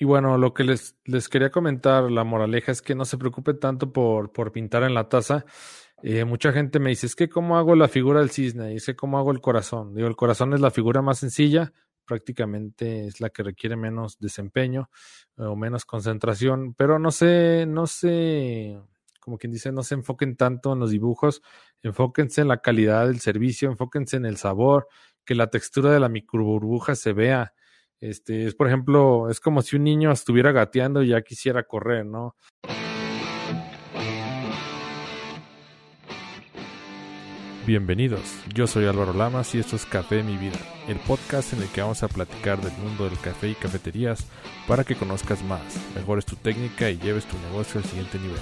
Y bueno, lo que les, les quería comentar, la moraleja es que no se preocupe tanto por, por pintar en la taza. Eh, mucha gente me dice, es que cómo hago la figura del cisne, y es cómo hago el corazón. Digo, el corazón es la figura más sencilla, prácticamente es la que requiere menos desempeño eh, o menos concentración, pero no sé, no sé, como quien dice, no se enfoquen tanto en los dibujos, enfóquense en la calidad del servicio, enfóquense en el sabor, que la textura de la microburbuja se vea. Este, es por ejemplo, es como si un niño estuviera gateando y ya quisiera correr, ¿no? Bienvenidos, yo soy Álvaro Lamas y esto es Café Mi Vida, el podcast en el que vamos a platicar del mundo del café y cafeterías para que conozcas más, mejores tu técnica y lleves tu negocio al siguiente nivel.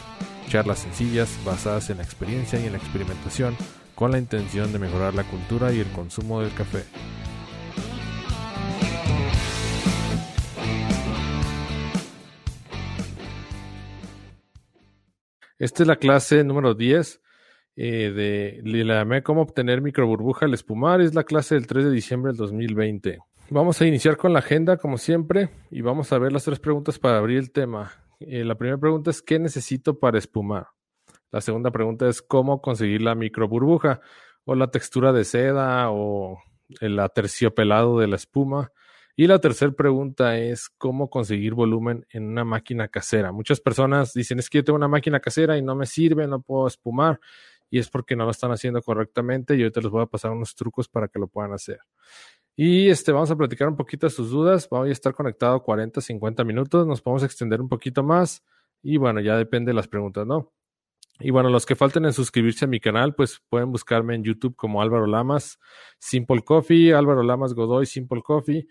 Charlas sencillas basadas en la experiencia y en la experimentación con la intención de mejorar la cultura y el consumo del café. Esta es la clase número 10 eh, de le llamé cómo obtener microburbuja al espumar. Es la clase del 3 de diciembre del 2020. Vamos a iniciar con la agenda como siempre y vamos a ver las tres preguntas para abrir el tema. Eh, la primera pregunta es ¿qué necesito para espumar? La segunda pregunta es ¿cómo conseguir la microburbuja o la textura de seda o el aterciopelado de la espuma? Y la tercera pregunta es cómo conseguir volumen en una máquina casera. Muchas personas dicen es que yo tengo una máquina casera y no me sirve, no puedo espumar y es porque no lo están haciendo correctamente y ahorita les voy a pasar unos trucos para que lo puedan hacer. Y este, vamos a platicar un poquito de sus dudas. Voy a estar conectado 40, 50 minutos. Nos podemos extender un poquito más. Y bueno, ya depende de las preguntas, ¿no? Y bueno, los que falten en suscribirse a mi canal, pues pueden buscarme en YouTube como Álvaro Lamas, Simple Coffee, Álvaro Lamas Godoy, Simple Coffee.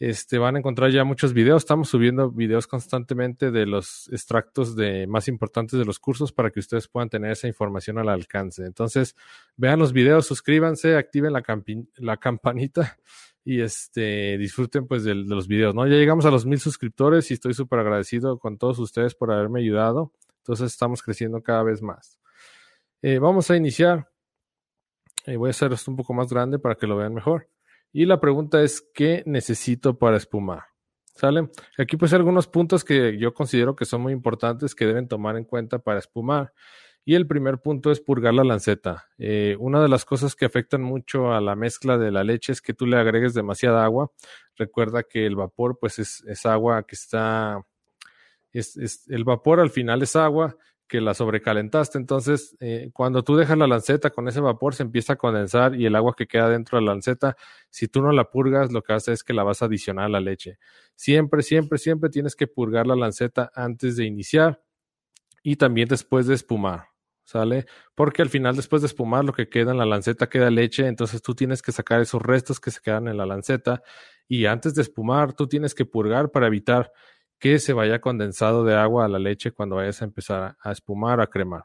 Este, van a encontrar ya muchos videos. Estamos subiendo videos constantemente de los extractos de más importantes de los cursos para que ustedes puedan tener esa información al alcance. Entonces, vean los videos, suscríbanse, activen la, campanita y este, disfruten pues de, los videos, ¿no? Ya llegamos a los mil suscriptores y estoy súper agradecido con todos ustedes por haberme ayudado. Entonces, estamos creciendo cada vez más. Eh, vamos a iniciar. Eh, voy a hacer esto un poco más grande para que lo vean mejor. Y la pregunta es, ¿qué necesito para espumar? ¿Sale? Aquí pues algunos puntos que yo considero que son muy importantes que deben tomar en cuenta para espumar. Y el primer punto es purgar la lanceta. Eh, una de las cosas que afectan mucho a la mezcla de la leche es que tú le agregues demasiada agua. Recuerda que el vapor pues es, agua que está... Es, es, el vapor al final es agua que la sobrecalentaste. Entonces, eh, cuando tú dejas la lanceta con ese vapor, se empieza a condensar y el agua que queda dentro de la lanceta, si tú no la purgas, lo que hace es que la vas a adicionar a la leche. Siempre, siempre, siempre tienes que purgar la lanceta antes de iniciar y también después de espumar. ¿Sale? Porque al final, después de espumar, lo que queda en la lanceta queda leche, entonces tú tienes que sacar esos restos que se quedan en la lanceta y antes de espumar, tú tienes que purgar para evitar que se vaya condensado de agua a la leche cuando vayas a empezar a espumar, a cremar.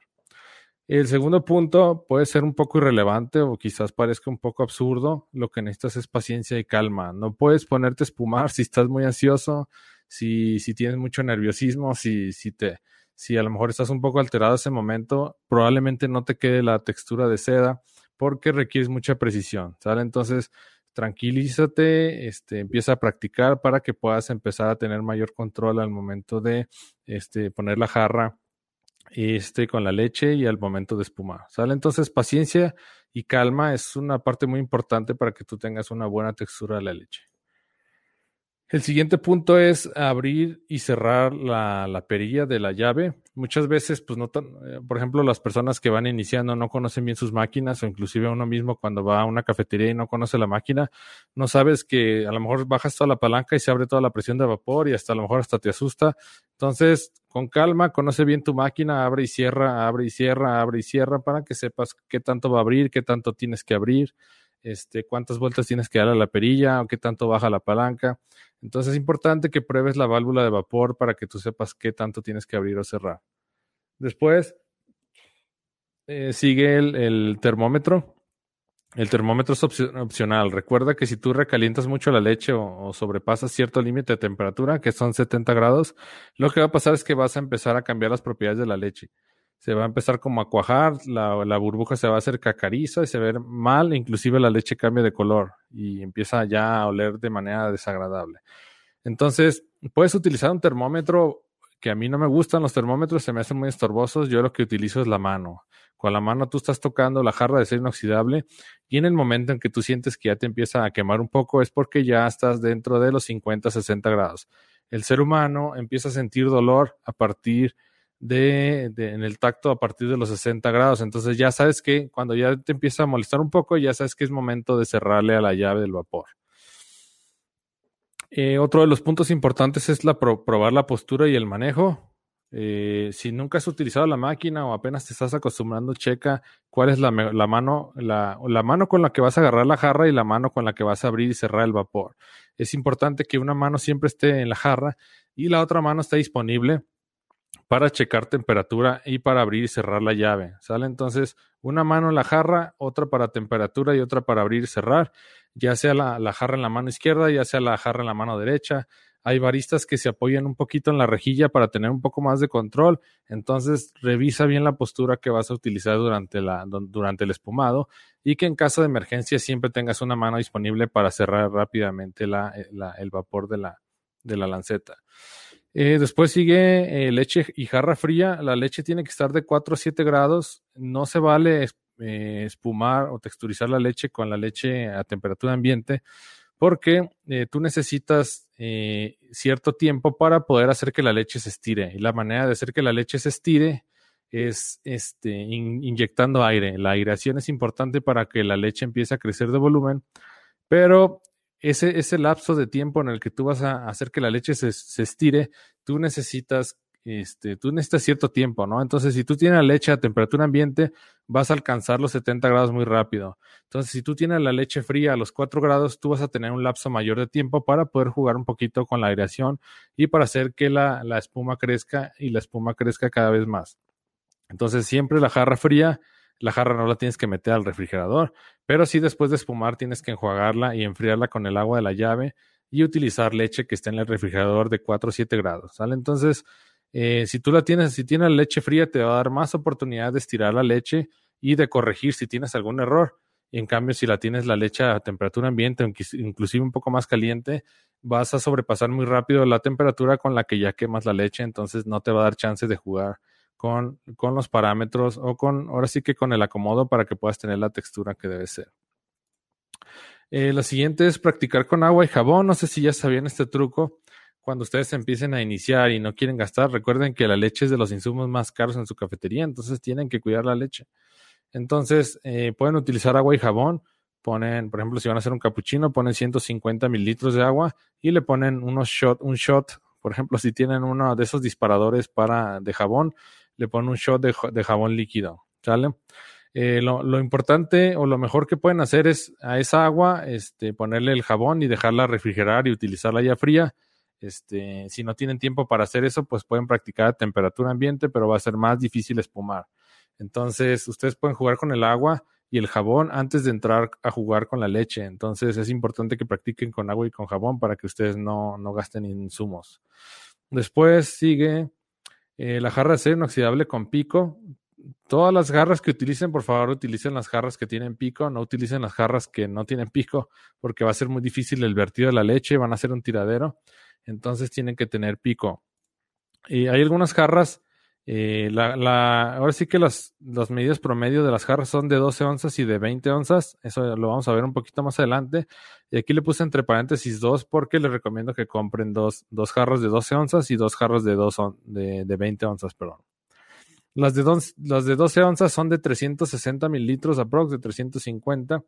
El segundo punto puede ser un poco irrelevante o quizás parezca un poco absurdo. Lo que necesitas es paciencia y calma. No puedes ponerte a espumar si estás muy ansioso, si, si tienes mucho nerviosismo, si, si, te, si a lo mejor estás un poco alterado ese momento, probablemente no te quede la textura de seda porque requieres mucha precisión. Entonces, tranquilízate, este, empieza a practicar para que puedas empezar a tener mayor control al momento de este, poner la jarra este, con la leche y al momento de espumar. ¿Sale? Entonces, paciencia y calma es una parte muy importante para que tú tengas una buena textura de la leche. El siguiente punto es abrir y cerrar la, la perilla de la llave. Muchas veces, pues no tan, eh, por ejemplo, las personas que van iniciando no conocen bien sus máquinas o inclusive uno mismo cuando va a una cafetería y no conoce la máquina, no sabes que a lo mejor bajas toda la palanca y se abre toda la presión de vapor y hasta a lo mejor hasta te asusta. Entonces, con calma, conoce bien tu máquina, abre y cierra, abre y cierra, abre y cierra para que sepas qué tanto va a abrir, qué tanto tienes que abrir este, cuántas vueltas tienes que dar a la perilla o qué tanto baja la palanca. Entonces es importante que pruebes la válvula de vapor para que tú sepas qué tanto tienes que abrir o cerrar. Después eh, sigue el, termómetro. El termómetro es opcional. Recuerda que si tú recalientas mucho la leche o, o sobrepasas cierto límite de temperatura, que son 70 grados, lo que va a pasar es que vas a empezar a cambiar las propiedades de la leche se va a empezar como a cuajar, la, burbuja se va a hacer cacariza y se ve mal, inclusive la leche cambia de color y empieza ya a oler de manera desagradable. Entonces, puedes utilizar un termómetro que a mí no me gustan los termómetros, se me hacen muy estorbosos. Yo lo que utilizo es la mano. Con la mano tú estás tocando la jarra de acero inoxidable y en el momento en que tú sientes que ya te empieza a quemar un poco es porque ya estás dentro de los 50, 60 grados. El ser humano empieza a sentir dolor a partir de, en el tacto a partir de los 60 grados. Entonces ya sabes que cuando ya te empieza a molestar un poco, ya sabes que es momento de cerrarle a la llave del vapor. Eh, otro de los puntos importantes es la probar la postura y el manejo. Eh, si nunca has utilizado la máquina o apenas te estás acostumbrando, checa cuál es la, mano, la, la, mano con la que vas a agarrar la jarra y la mano con la que vas a abrir y cerrar el vapor. Es importante que una mano siempre esté en la jarra y la otra mano esté disponible para checar temperatura y para abrir y cerrar la llave. ¿Sale? Entonces, una mano en la jarra, otra para temperatura y otra para abrir y cerrar, ya sea la, jarra en la mano izquierda, ya sea la jarra en la mano derecha. Hay baristas que se apoyan un poquito en la rejilla para tener un poco más de control. Entonces, revisa bien la postura que vas a utilizar durante, la, durante el espumado y que en caso de emergencia siempre tengas una mano disponible para cerrar rápidamente la, el vapor de la, de la lanceta. Eh, después sigue eh, leche y jarra fría. La leche tiene que estar de 4 a 7 grados. No se vale eh, espumar o texturizar la leche con la leche a temperatura ambiente porque tú necesitas cierto tiempo para poder hacer que la leche se estire. Y la manera de hacer que la leche se estire es este, inyectando aire. La aireación es importante para que la leche empiece a crecer de volumen, pero ese, ese lapso de tiempo en el que tú vas a hacer que la leche se, estire, tú necesitas este, tú necesitas cierto tiempo, ¿no? Entonces, si tú tienes la leche a temperatura ambiente, vas a alcanzar los 70 grados muy rápido. Entonces, si tú tienes la leche fría a los 4 grados, tú vas a tener un lapso mayor de tiempo para poder jugar un poquito con la aireación y para hacer que la, la espuma crezca y la espuma crezca cada vez más. Entonces, siempre la jarra fría la jarra no la tienes que meter al refrigerador, pero sí después de espumar tienes que enjuagarla y enfriarla con el agua de la llave y utilizar leche que esté en el refrigerador de 4 o 7 grados. Entonces, eh, si tú la tienes, si tienes leche fría, te va a dar más oportunidad de estirar la leche y de corregir si tienes algún error. En cambio, si la tienes la leche a temperatura ambiente, inclusive un poco más caliente, vas a sobrepasar muy rápido la temperatura con la que ya quemas la leche, entonces no te va a dar chance de jugar con, con los parámetros o con, ahora sí que con el acomodo para que puedas tener la textura que debe ser. Eh, la siguiente es practicar con agua y jabón. No sé si ya sabían este truco. Cuando ustedes empiecen a iniciar y no quieren gastar, recuerden que la leche es de los insumos más caros en su cafetería, entonces tienen que cuidar la leche. Entonces, eh, pueden utilizar agua y jabón. Ponen, por ejemplo, si van a hacer un capuchino, ponen 150 mililitros de agua y le ponen unos shot, un shot. Por ejemplo, si tienen uno de esos disparadores para, de jabón, le ponen un shot de, jabón líquido, ¿sale? Eh, lo, importante o lo mejor que pueden hacer es a esa agua este, ponerle el jabón y dejarla refrigerar y utilizarla ya fría. Este, si no tienen tiempo para hacer eso, pues pueden practicar a temperatura ambiente, pero va a ser más difícil espumar. Entonces, ustedes pueden jugar con el agua y el jabón antes de entrar a jugar con la leche. Entonces, es importante que practiquen con agua y con jabón para que ustedes no, no gasten insumos. Después sigue eh, la jarra de acero inoxidable con pico. Todas las jarras que utilicen, por favor, utilicen las jarras que tienen pico, no utilicen las jarras que no tienen pico, porque va a ser muy difícil el vertido de la leche, van a ser un tiradero. Entonces tienen que tener pico. Y hay algunas jarras eh, la, la, ahora sí que las, las medidas promedio de las jarras son de 12 onzas y de 20 onzas. Eso lo vamos a ver un poquito más adelante. Y aquí le puse entre paréntesis dos porque les recomiendo que compren dos, dos jarras de 12 onzas y dos jarras de, dos de, de 20 onzas. Perdón. Las de, las de 12 onzas son de 360 mililitros aprox, de 350.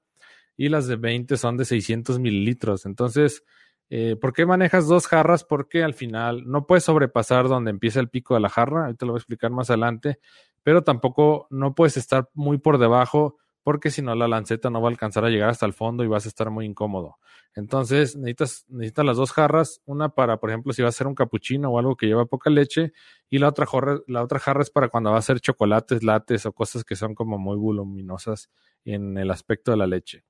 Y las de 20 son de 600 mililitros. Entonces, eh, ¿Por qué manejas dos jarras? Porque al final no puedes sobrepasar donde empieza el pico de la jarra, ahorita lo voy a explicar más adelante, pero tampoco no puedes estar muy por debajo porque si no la lanceta no va a alcanzar a llegar hasta el fondo y vas a estar muy incómodo. Entonces necesitas, las dos jarras, una para, por ejemplo, si vas a hacer un capuchino o algo que lleva poca leche, y la otra, jarra, la otra jarra es para cuando vas a hacer chocolates, lates o cosas que son como muy voluminosas en el aspecto de la leche.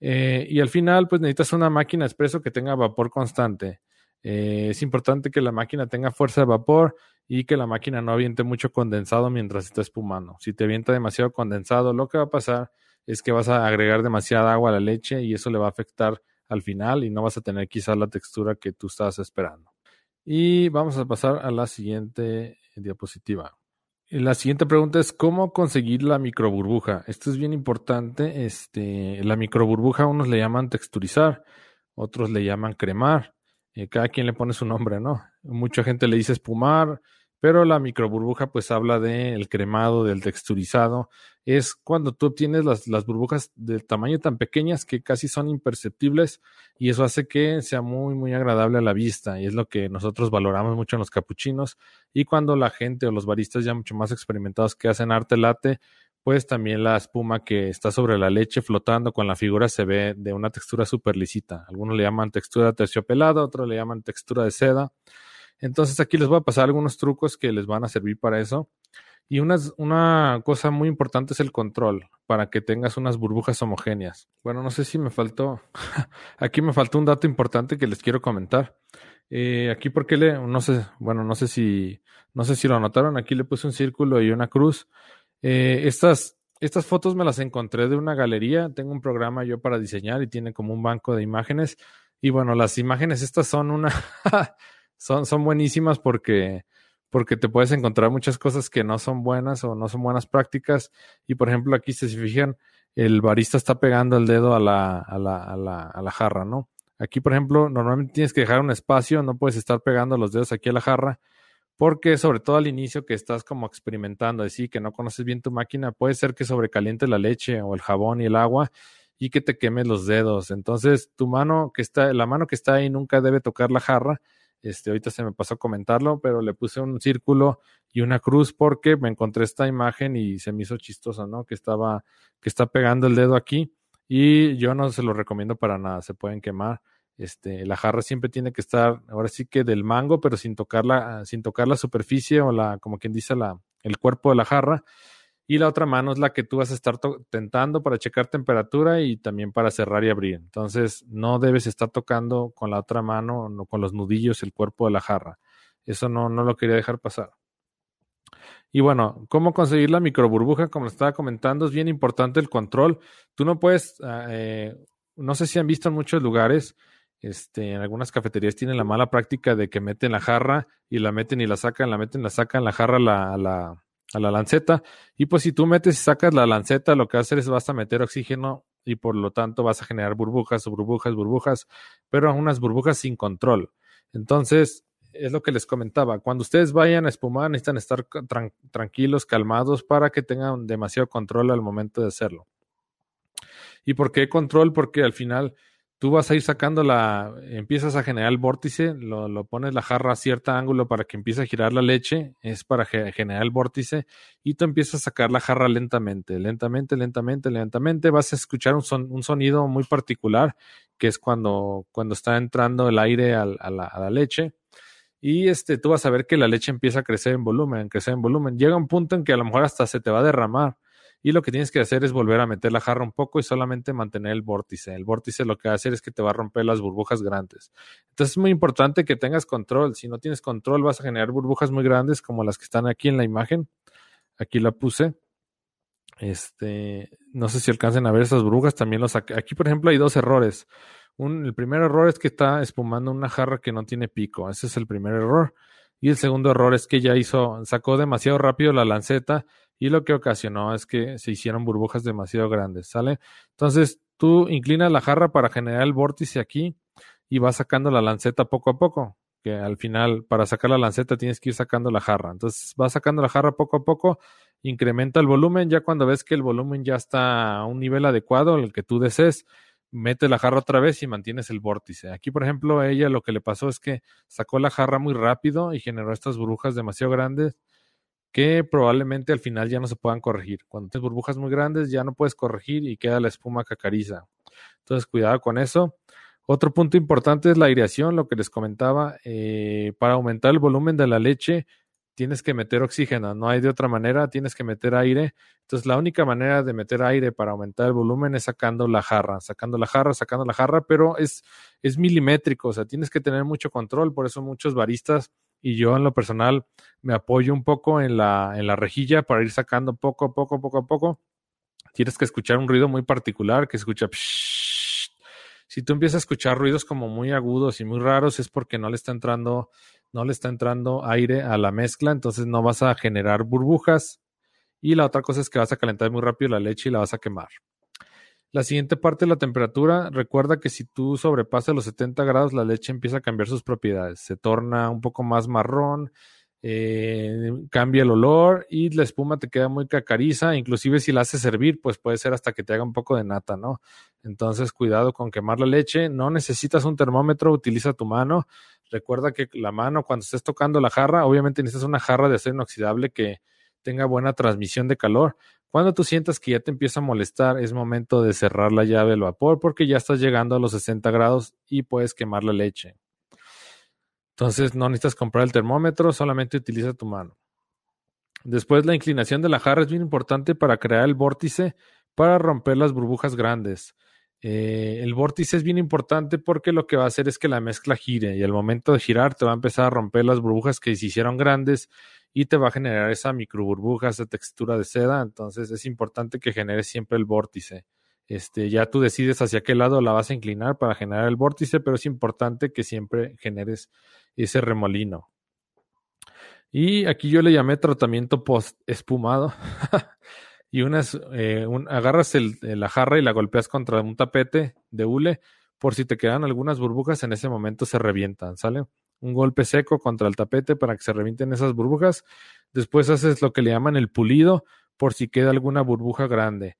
Eh, y al final, pues necesitas una máquina expreso que tenga vapor constante. Eh, es importante que la máquina tenga fuerza de vapor y que la máquina no aviente mucho condensado mientras está espumando. Si te avienta demasiado condensado, lo que va a pasar es que vas a agregar demasiada agua a la leche y eso le va a afectar al final y no vas a tener quizás la textura que tú estás esperando. Y vamos a pasar a la siguiente diapositiva. La siguiente pregunta es cómo conseguir la microburbuja. Esto es bien importante. Este, la microburbuja unos le llaman texturizar, otros le llaman cremar. Eh, cada quien le pone su nombre, ¿no? Mucha gente le dice espumar, pero la microburbuja pues habla del cremado, del texturizado. Es cuando tú obtienes las, las, burbujas del tamaño tan pequeñas que casi son imperceptibles y eso hace que sea muy, muy agradable a la vista y es lo que nosotros valoramos mucho en los capuchinos y cuando la gente o los baristas ya mucho más experimentados que hacen arte latte, pues también la espuma que está sobre la leche flotando con la figura se ve de una textura súper lisita. Algunos le llaman textura terciopelada, otros le llaman textura de seda. Entonces aquí les voy a pasar algunos trucos que les van a servir para eso. Y una, una cosa muy importante es el control, para que tengas unas burbujas homogéneas. Bueno, no sé si me faltó, aquí me faltó un dato importante que les quiero comentar. Eh, aquí porque le, no sé, bueno, no sé si, no sé si lo anotaron, aquí le puse un círculo y una cruz. Eh, estas, estas fotos me las encontré de una galería, tengo un programa yo para diseñar y tiene como un banco de imágenes. Y bueno, las imágenes estas son una, son, son buenísimas porque, porque te puedes encontrar muchas cosas que no son buenas o no son buenas prácticas. Y por ejemplo, aquí si se fijan, el barista está pegando el dedo a la, a la, a la, a la jarra, ¿no? Aquí, por ejemplo, normalmente tienes que dejar un espacio, no puedes estar pegando los dedos aquí a la jarra, porque sobre todo al inicio que estás como experimentando, así que no conoces bien tu máquina, puede ser que sobrecaliente la leche o el jabón y el agua y que te quemes los dedos. Entonces, tu mano que está, la mano que está ahí nunca debe tocar la jarra este, ahorita se me pasó a comentarlo, pero le puse un círculo y una cruz porque me encontré esta imagen y se me hizo chistosa, ¿no? Que estaba, que está pegando el dedo aquí y yo no se lo recomiendo para nada, se pueden quemar. Este, la jarra siempre tiene que estar, ahora sí que del mango, pero sin tocar la, sin tocar la superficie o la, como quien dice, la, el cuerpo de la jarra y la otra mano es la que tú vas a estar tentando para checar temperatura y también para cerrar y abrir. Entonces, no debes estar tocando con la otra mano o con los nudillos el cuerpo de la jarra. Eso no, no lo quería dejar pasar. Y bueno, ¿cómo conseguir la microburbuja? Como estaba comentando, es bien importante el control. Tú no puedes, ah, eh, no sé si han visto en muchos lugares, este, en algunas cafeterías tienen la mala práctica de que meten la jarra y la meten y la sacan, la meten, la sacan, la jarra la, la a la lanceta. Y pues si tú metes y sacas la lanceta, lo que hacer es vas a meter oxígeno y por lo tanto vas a generar burbujas, burbujas, burbujas, pero unas burbujas sin control. Entonces, es lo que les comentaba. Cuando ustedes vayan a espumar, necesitan estar tranquilos, calmados, para que tengan demasiado control al momento de hacerlo. ¿Y por qué control? Porque al final tú vas a ir sacando la, empiezas a generar el vórtice, lo, lo, pones la jarra a cierto ángulo para que empiece a girar la leche, es para generar el vórtice, y tú empiezas a sacar la jarra lentamente, lentamente, lentamente, lentamente, vas a escuchar un, son, un sonido muy particular, que es cuando, cuando está entrando el aire a, a la leche, y este, tú vas a ver que la leche empieza a crecer en volumen, crecer en volumen, llega un punto en que a lo mejor hasta se te va a derramar, y lo que tienes que hacer es volver a meter la jarra un poco y solamente mantener el vórtice. El vórtice lo que va a hacer es que te va a romper las burbujas grandes. Entonces es muy importante que tengas control. Si no tienes control vas a generar burbujas muy grandes como las que están aquí en la imagen. Aquí la puse. Este, no sé si alcancen a ver esas burbujas, también los Aquí, por ejemplo, hay dos errores. El primer error es que está espumando una jarra que no tiene pico. Ese es el primer error. Y el segundo error es que ya hizo, sacó demasiado rápido la lanceta y lo que ocasionó es que se hicieron burbujas demasiado grandes, ¿sale? Entonces tú inclinas la jarra para generar el vórtice aquí y vas sacando la lanceta poco a poco, que al final para sacar la lanceta tienes que ir sacando la jarra. Entonces vas sacando la jarra poco a poco, incrementa el volumen, ya cuando ves que el volumen ya está a un nivel adecuado, el que tú desees, mete la jarra otra vez y mantienes el vórtice. Aquí, por ejemplo, a ella lo que le pasó es que sacó la jarra muy rápido y generó estas burbujas demasiado grandes que probablemente al final ya no se puedan corregir. Cuando tienes burbujas muy grandes ya no puedes corregir y queda la espuma cacariza. Entonces, cuidado con eso. Otro punto importante es la aireación, lo que les comentaba. Eh, para aumentar el volumen de la leche, tienes que meter oxígeno, no hay de otra manera, tienes que meter aire. Entonces, la única manera de meter aire para aumentar el volumen es sacando la jarra, sacando la jarra, sacando la jarra, pero es, es milimétrico, o sea, tienes que tener mucho control, por eso muchos baristas y yo en lo personal me apoyo un poco en la, en la rejilla para ir sacando poco a poco, poco a poco. Tienes que escuchar un ruido muy particular que escucha... Si tú empiezas a escuchar ruidos como muy agudos y muy raros es porque no le está entrando no le está entrando aire a la mezcla, entonces no vas a generar burbujas. Y la otra cosa es que vas a calentar muy rápido la leche y la vas a quemar. La siguiente parte de la temperatura, recuerda que si tú sobrepasas los 70 grados, la leche empieza a cambiar sus propiedades. Se torna un poco más marrón, eh, cambia el olor y la espuma te queda muy cacariza. Inclusive si la haces servir, pues puede ser hasta que te haga un poco de nata, ¿no? Entonces, cuidado con quemar la leche. No necesitas un termómetro, utiliza tu mano. Recuerda que la mano, cuando estés tocando la jarra, obviamente necesitas una jarra de acero inoxidable que tenga buena transmisión de calor. Cuando tú sientas que ya te empieza a molestar, es momento de cerrar la llave del vapor porque ya estás llegando a los 60 grados y puedes quemar la leche. Entonces no necesitas comprar el termómetro, solamente utiliza tu mano. Después la inclinación de la jarra es bien importante para crear el vórtice para romper las burbujas grandes. Eh, el vórtice es bien importante porque lo que va a hacer es que la mezcla gire y al momento de girar te va a empezar a romper las burbujas que se hicieron grandes y te va a generar esa micro burbuja, esa textura de seda. Entonces es importante que genere siempre el vórtice. Este, ya tú decides hacia qué lado la vas a inclinar para generar el vórtice, pero es importante que siempre generes ese remolino. Y aquí yo le llamé tratamiento post espumado. y unas, eh, agarras la jarra y la golpeas contra un tapete de hule, por si te quedan algunas burbujas, en ese momento se revientan, ¿sale? Un golpe seco contra el tapete para que se revienten esas burbujas. Después haces lo que le llaman el pulido, por si queda alguna burbuja grande.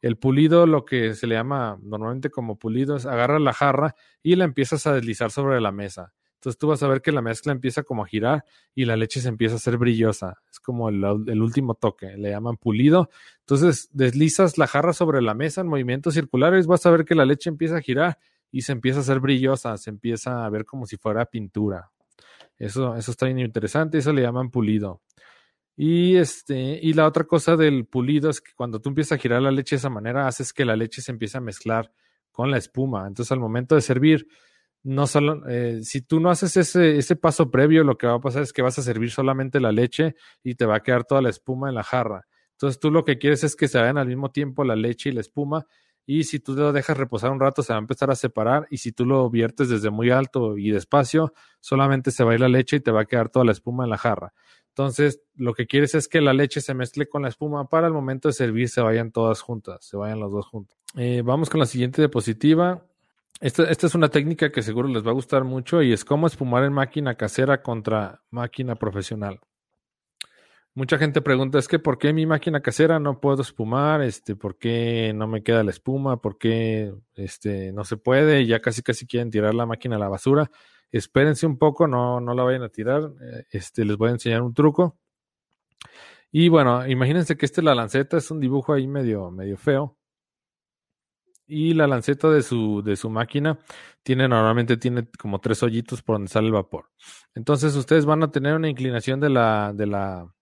El pulido, lo que se le llama normalmente como pulido, es agarra la jarra y la empiezas a deslizar sobre la mesa. Entonces tú vas a ver que la mezcla empieza como a girar y la leche se empieza a hacer brillosa. Es como el, último toque, le llaman pulido. Entonces deslizas la jarra sobre la mesa en movimientos circulares, vas a ver que la leche empieza a girar y se empieza a hacer brillosa, se empieza a ver como si fuera pintura. Eso, eso está bien interesante, eso le llaman pulido. Y este, y la otra cosa del pulido es que cuando tú empiezas a girar la leche de esa manera, haces que la leche se empiece a mezclar con la espuma. Entonces, al momento de servir, no solo, eh, si tú no haces ese, ese paso previo, lo que va a pasar es que vas a servir solamente la leche y te va a quedar toda la espuma en la jarra. Entonces tú lo que quieres es que se hagan al mismo tiempo la leche y la espuma y si tú lo dejas reposar un rato se va a empezar a separar y si tú lo viertes desde muy alto y despacio, solamente se va a ir la leche y te va a quedar toda la espuma en la jarra. Entonces, lo que quieres es que la leche se mezcle con la espuma para el momento de servir se vayan todas juntas, se vayan las dos juntas. Eh, vamos con la siguiente diapositiva. Esta, es una técnica que seguro les va a gustar mucho y es cómo espumar en máquina casera contra máquina profesional. Mucha gente pregunta, es que ¿por qué mi máquina casera no puedo espumar? Este, ¿por qué no me queda la espuma? ¿Por qué este, no se puede? Ya casi casi quieren tirar la máquina a la basura. Espérense un poco, no, no la vayan a tirar. Eh, este, les voy a enseñar un truco. Y bueno, imagínense que esta es la lanceta, es un dibujo ahí medio, medio feo y la lanceta de su, de su máquina tiene normalmente tiene como tres hoyitos por donde sale el vapor. Entonces ustedes van a tener una inclinación de la, de la,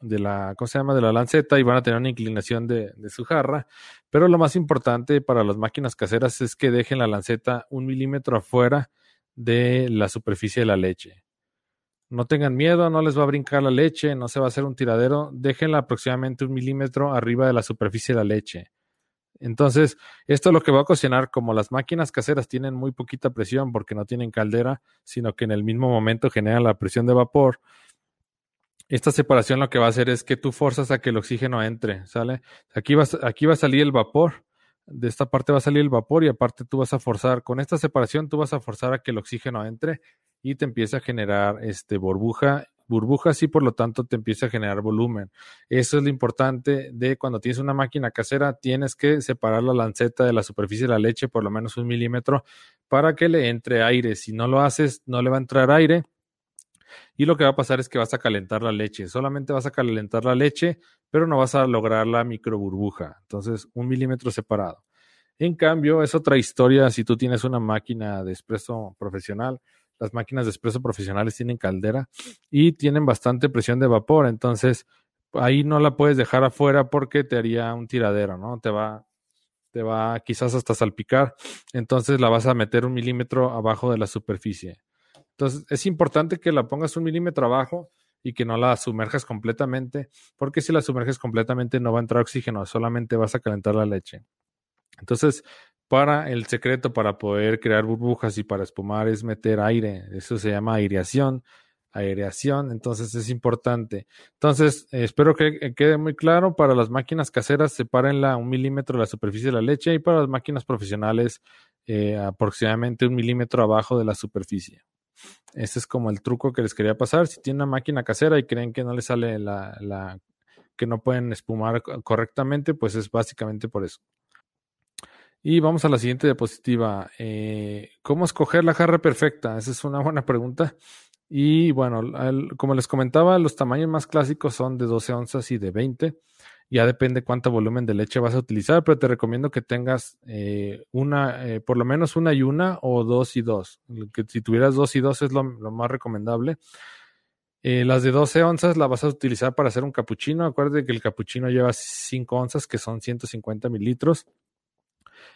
de la, ¿cómo se llama? De la lanceta y van a tener una inclinación de, su jarra. Pero lo más importante para las máquinas caseras es que dejen la lanceta un milímetro afuera de la superficie de la leche. No tengan miedo, no les va a brincar la leche, no se va a hacer un tiradero. Déjenla aproximadamente un milímetro arriba de la superficie de la leche. Entonces, esto es lo que va a ocasionar, como las máquinas caseras tienen muy poquita presión porque no tienen caldera, sino que en el mismo momento generan la presión de vapor. Esta separación lo que va a hacer es que tú forzas a que el oxígeno entre, ¿sale? Aquí va, aquí va a salir el vapor, de esta parte va a salir el vapor y aparte tú vas a forzar, con esta separación tú vas a forzar a que el oxígeno entre y te empieza a generar este burbuja burbujas y por lo tanto te empieza a generar volumen. Eso es lo importante de cuando tienes una máquina casera, tienes que separar la lanceta de la superficie de la leche por lo menos un milímetro para que le entre aire. Si no lo haces, no le va a entrar aire. Y lo que va a pasar es que vas a calentar la leche. Solamente vas a calentar la leche, pero no vas a lograr la micro burbuja. Entonces, un milímetro separado. En cambio, es otra historia si tú tienes una máquina de espresso profesional las máquinas de espresso profesionales tienen caldera y tienen bastante presión de vapor, entonces ahí no la puedes dejar afuera porque te haría un tiradero, ¿no? Te va, te va quizás hasta salpicar, entonces la vas a meter un milímetro abajo de la superficie. Entonces es importante que la pongas un milímetro abajo y que no la sumerjas completamente, porque si la sumerges completamente no va a entrar oxígeno, solamente vas a calentar la leche. Entonces, para el secreto para poder crear burbujas y para espumar es meter aire. Eso se llama aireación. aireación, entonces es importante. Entonces, espero que quede muy claro, para las máquinas caseras sepárenla un milímetro de la superficie de la leche y para las máquinas profesionales eh, aproximadamente un milímetro abajo de la superficie. Este es como el truco que les quería pasar. Si tienen una máquina casera y creen que no les sale la, que no pueden espumar correctamente, pues es básicamente por eso. Y vamos a la siguiente diapositiva. Eh, ¿Cómo escoger la jarra perfecta? Esa es una buena pregunta. Y bueno, como les comentaba, los tamaños más clásicos son de 12 onzas y de 20. Ya depende cuánto volumen de leche vas a utilizar, pero te recomiendo que tengas eh, una, eh, por lo menos una y una o dos y dos. Que si tuvieras dos y dos es lo, más recomendable. Eh, las de 12 onzas las vas a utilizar para hacer un capuchino. Acuérdate que el capuchino lleva 5 onzas, que son 150 mililitros.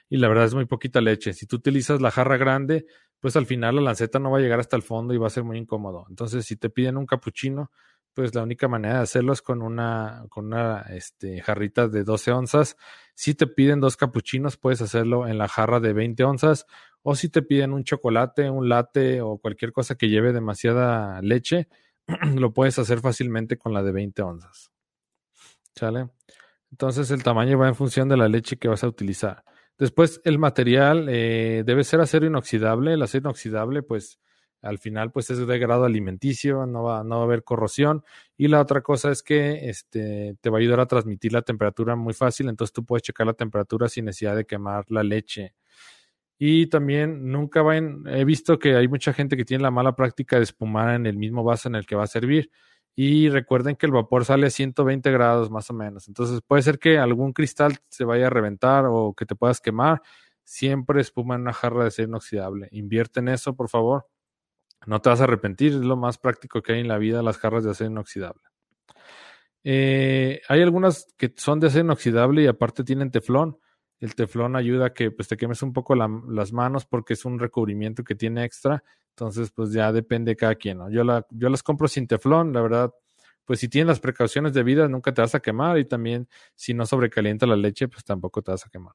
Y la verdad es muy poquita leche. Si tú utilizas la jarra grande, pues al final la lanceta no va a llegar hasta el fondo y va a ser muy incómodo. Entonces, si te piden un capuchino, pues la única manera de hacerlo es con una, con una este, jarrita de 12 onzas. Si te piden dos capuchinos, puedes hacerlo en la jarra de 20 onzas. O si te piden un chocolate, un latte o cualquier cosa que lleve demasiada leche, lo puedes hacer fácilmente con la de 20 onzas. ¿Sale? Entonces el tamaño va en función de la leche que vas a utilizar. Después, el material eh, debe ser acero inoxidable. El acero inoxidable, pues, al final, pues es de grado alimenticio, no va, no a haber corrosión. Y la otra cosa es que este, te va a ayudar a transmitir la temperatura muy fácil, entonces tú puedes checar la temperatura sin necesidad de quemar la leche. Y también nunca van, he visto que hay mucha gente que tiene la mala práctica de espumar en el mismo vaso en el que va a servir. Y recuerden que el vapor sale a 120 grados más o menos. Entonces puede ser que algún cristal se vaya a reventar o que te puedas quemar. Siempre espuma en una jarra de acero inoxidable. Invierte en eso, por favor. No te vas a arrepentir. Es lo más práctico que hay en la vida, las jarras de acero inoxidable. Eh, hay algunas que son de acero inoxidable y aparte tienen teflón. El teflón ayuda a que pues, te quemes un poco las manos porque es un recubrimiento que tiene extra. Entonces, pues ya depende de cada quien. ¿no? Yo, yo las compro sin teflón, la verdad. Pues si tienes las precauciones debidas, nunca te vas a quemar. Y también, si no sobrecalienta la leche, pues tampoco te vas a quemar.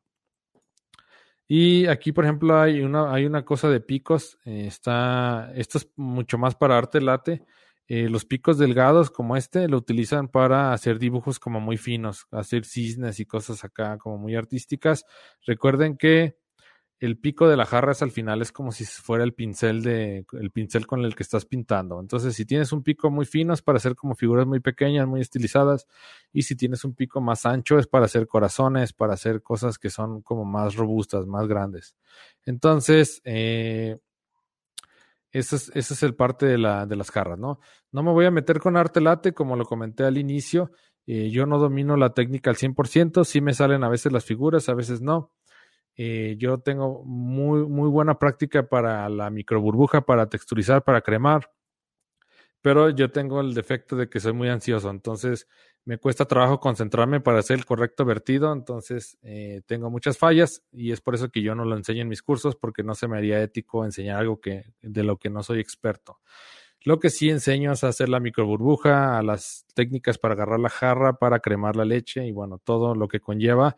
Y aquí, por ejemplo, hay una, hay una cosa de picos. Eh, está, esto es mucho más para arte late. Eh, los picos delgados como este lo utilizan para hacer dibujos como muy finos, hacer cisnes y cosas acá como muy artísticas. Recuerden que el pico de la jarra es al final es como si fuera el pincel de el pincel con el que estás pintando. Entonces, si tienes un pico muy fino es para hacer como figuras muy pequeñas, muy estilizadas, y si tienes un pico más ancho es para hacer corazones, para hacer cosas que son como más robustas, más grandes. Entonces, eh, ese es, el parte de, la, de las jarras, ¿no? No me voy a meter con arte late, como lo comenté al inicio. Eh, yo no domino la técnica al 100%, sí me salen a veces las figuras, a veces no. Eh, yo tengo muy, muy buena práctica para la microburbuja, para texturizar, para cremar, pero yo tengo el defecto de que soy muy ansioso, entonces me cuesta trabajo concentrarme para hacer el correcto vertido, entonces eh, tengo muchas fallas y es por eso que yo no lo enseño en mis cursos porque no se me haría ético enseñar algo que de lo que no soy experto. Lo que sí enseño es hacer la microburbuja, a las técnicas para agarrar la jarra, para cremar la leche y bueno, todo lo que conlleva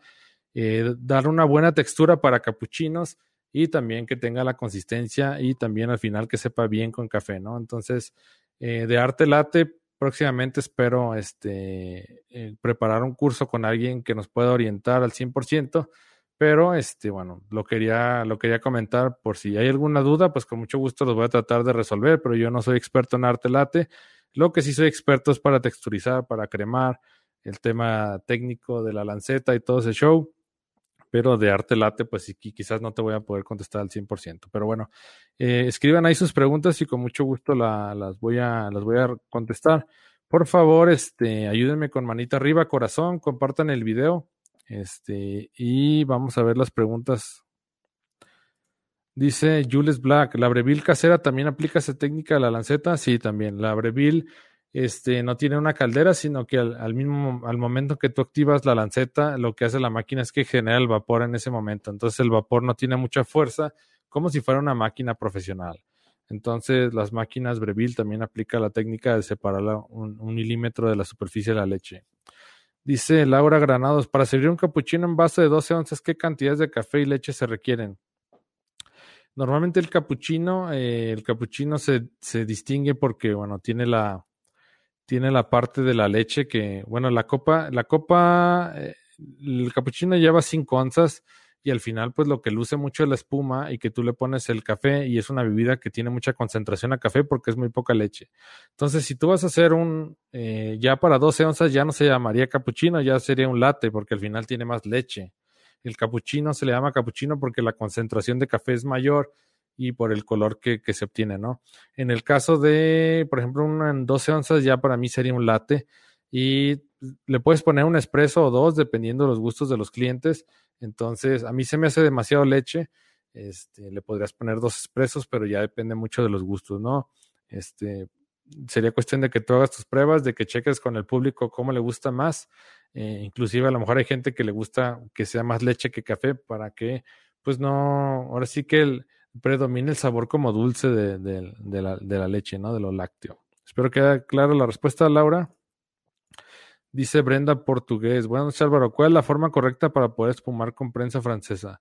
eh, dar una buena textura para capuchinos y también que tenga la consistencia y también al final que sepa bien con café, ¿no? Entonces, eh, de arte late próximamente espero este, eh, preparar un curso con alguien que nos pueda orientar al 100%, pero este, bueno, lo quería, lo quería comentar por si hay alguna duda, pues con mucho gusto los voy a tratar de resolver, pero yo no soy experto en arte late. Lo que sí soy experto es para texturizar, para cremar, el tema técnico de la lanceta y todo ese show pero de arte late, pues quizás no te voy a poder contestar al 100%. Pero bueno, eh, escriban ahí sus preguntas y con mucho gusto las, voy a, las voy a contestar. Por favor, este, ayúdenme con manita arriba, corazón, compartan el video. Este, y vamos a ver las preguntas. Dice Jules Black, ¿la Breville casera también aplica esa técnica de la lanceta? Sí, también. La Breville este, no tiene una caldera, sino que al, mismo, al momento que tú activas la lanceta, lo que hace la máquina es que genera el vapor en ese momento. Entonces el vapor no tiene mucha fuerza, como si fuera una máquina profesional. Entonces las máquinas Breville también aplica la técnica de separar un, milímetro de la superficie de la leche. Dice Laura Granados, para servir un capuchino en base de 12 onzas, ¿qué cantidades de café y leche se requieren? Normalmente el capuchino, eh, el capuchino se, se, distingue porque, bueno, tiene la, tiene la parte de la leche que, bueno, la copa, la copa, eh, el capuchino lleva 5 onzas y al final pues lo que luce mucho es la espuma y que tú le pones el café y es una bebida que tiene mucha concentración a café porque es muy poca leche. Entonces si tú vas a hacer un, eh, ya para 12 onzas ya no se llamaría capuchino, ya sería un latte porque al final tiene más leche. El capuchino se le llama capuchino porque la concentración de café es mayor y por el color que, que se obtiene, ¿no? En el caso de, por ejemplo, una en 12 onzas ya para mí sería un latte y le puedes poner un espresso o dos dependiendo de los gustos de los clientes. Entonces, a mí se me hace demasiado leche. Este, le podrías poner dos expresos, pero ya depende mucho de los gustos, ¿no? Este, sería cuestión de que tú hagas tus pruebas, de que cheques con el público cómo le gusta más. Eh, inclusive a lo mejor hay gente que le gusta que sea más leche que café para que, pues no, ahora sí que el, predomine el sabor como dulce de, de, la, de la leche, ¿no? De lo lácteo. Espero que quede clara la respuesta, Laura. Dice Brenda Portugués. Buenas noches, Álvaro. ¿Cuál es la forma correcta para poder espumar con prensa francesa?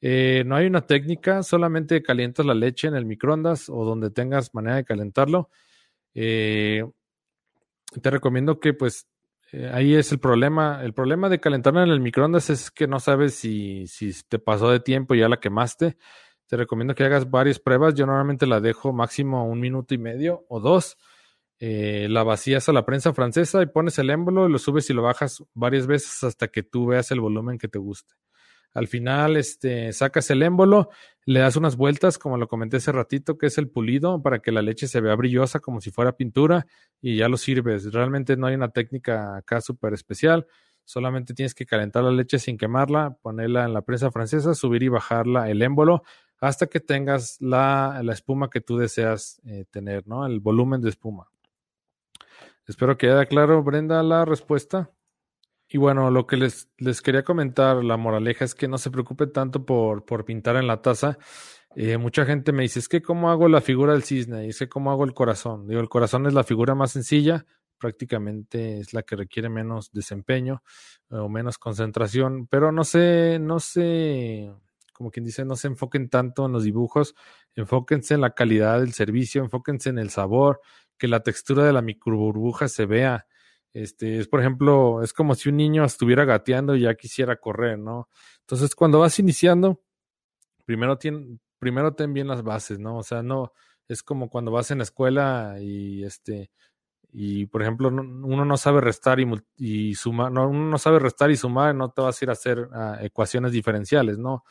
Eh, no hay una técnica, solamente calientas la leche en el microondas o donde tengas manera de calentarlo. Eh, te recomiendo que, pues, eh, ahí es el problema. El problema de calentarlo en el microondas es que no sabes si, si te pasó de tiempo y ya la quemaste. Te recomiendo que hagas varias pruebas. Yo normalmente la dejo máximo un minuto y medio o dos eh, la vacías a la prensa francesa y pones el émbolo, lo subes y lo bajas varias veces hasta que tú veas el volumen que te guste. Al final, este, sacas el émbolo, le das unas vueltas, como lo comenté hace ratito, que es el pulido, para que la leche se vea brillosa como si fuera pintura, y ya lo sirves. Realmente no hay una técnica acá súper especial, solamente tienes que calentar la leche sin quemarla, ponerla en la prensa francesa, subir y bajarla el émbolo, hasta que tengas la, la espuma que tú deseas eh, tener, ¿no? El volumen de espuma. Espero que haya claro, Brenda, la respuesta. Y bueno, lo que les, les quería comentar, la moraleja es que no se preocupe tanto por, por pintar en la taza. Eh, mucha gente me dice, es que cómo hago la figura del cisne, y es que cómo hago el corazón. Digo, el corazón es la figura más sencilla, prácticamente es la que requiere menos desempeño eh, o menos concentración, pero no sé, no sé, como quien dice, no se enfoquen tanto en los dibujos, enfóquense en la calidad del servicio, enfóquense en el sabor, que la textura de la microburbuja se vea. Este, es por ejemplo, es como si un niño estuviera gateando y ya quisiera correr, ¿no? Entonces, cuando vas iniciando, primero, ten, primero ten bien las bases, ¿no? O sea, no, es como cuando vas en la escuela y este, y por ejemplo, uno no sabe restar y, y sumar, no, uno no sabe restar y sumar, no te vas a ir a hacer ah, ecuaciones diferenciales, ¿no?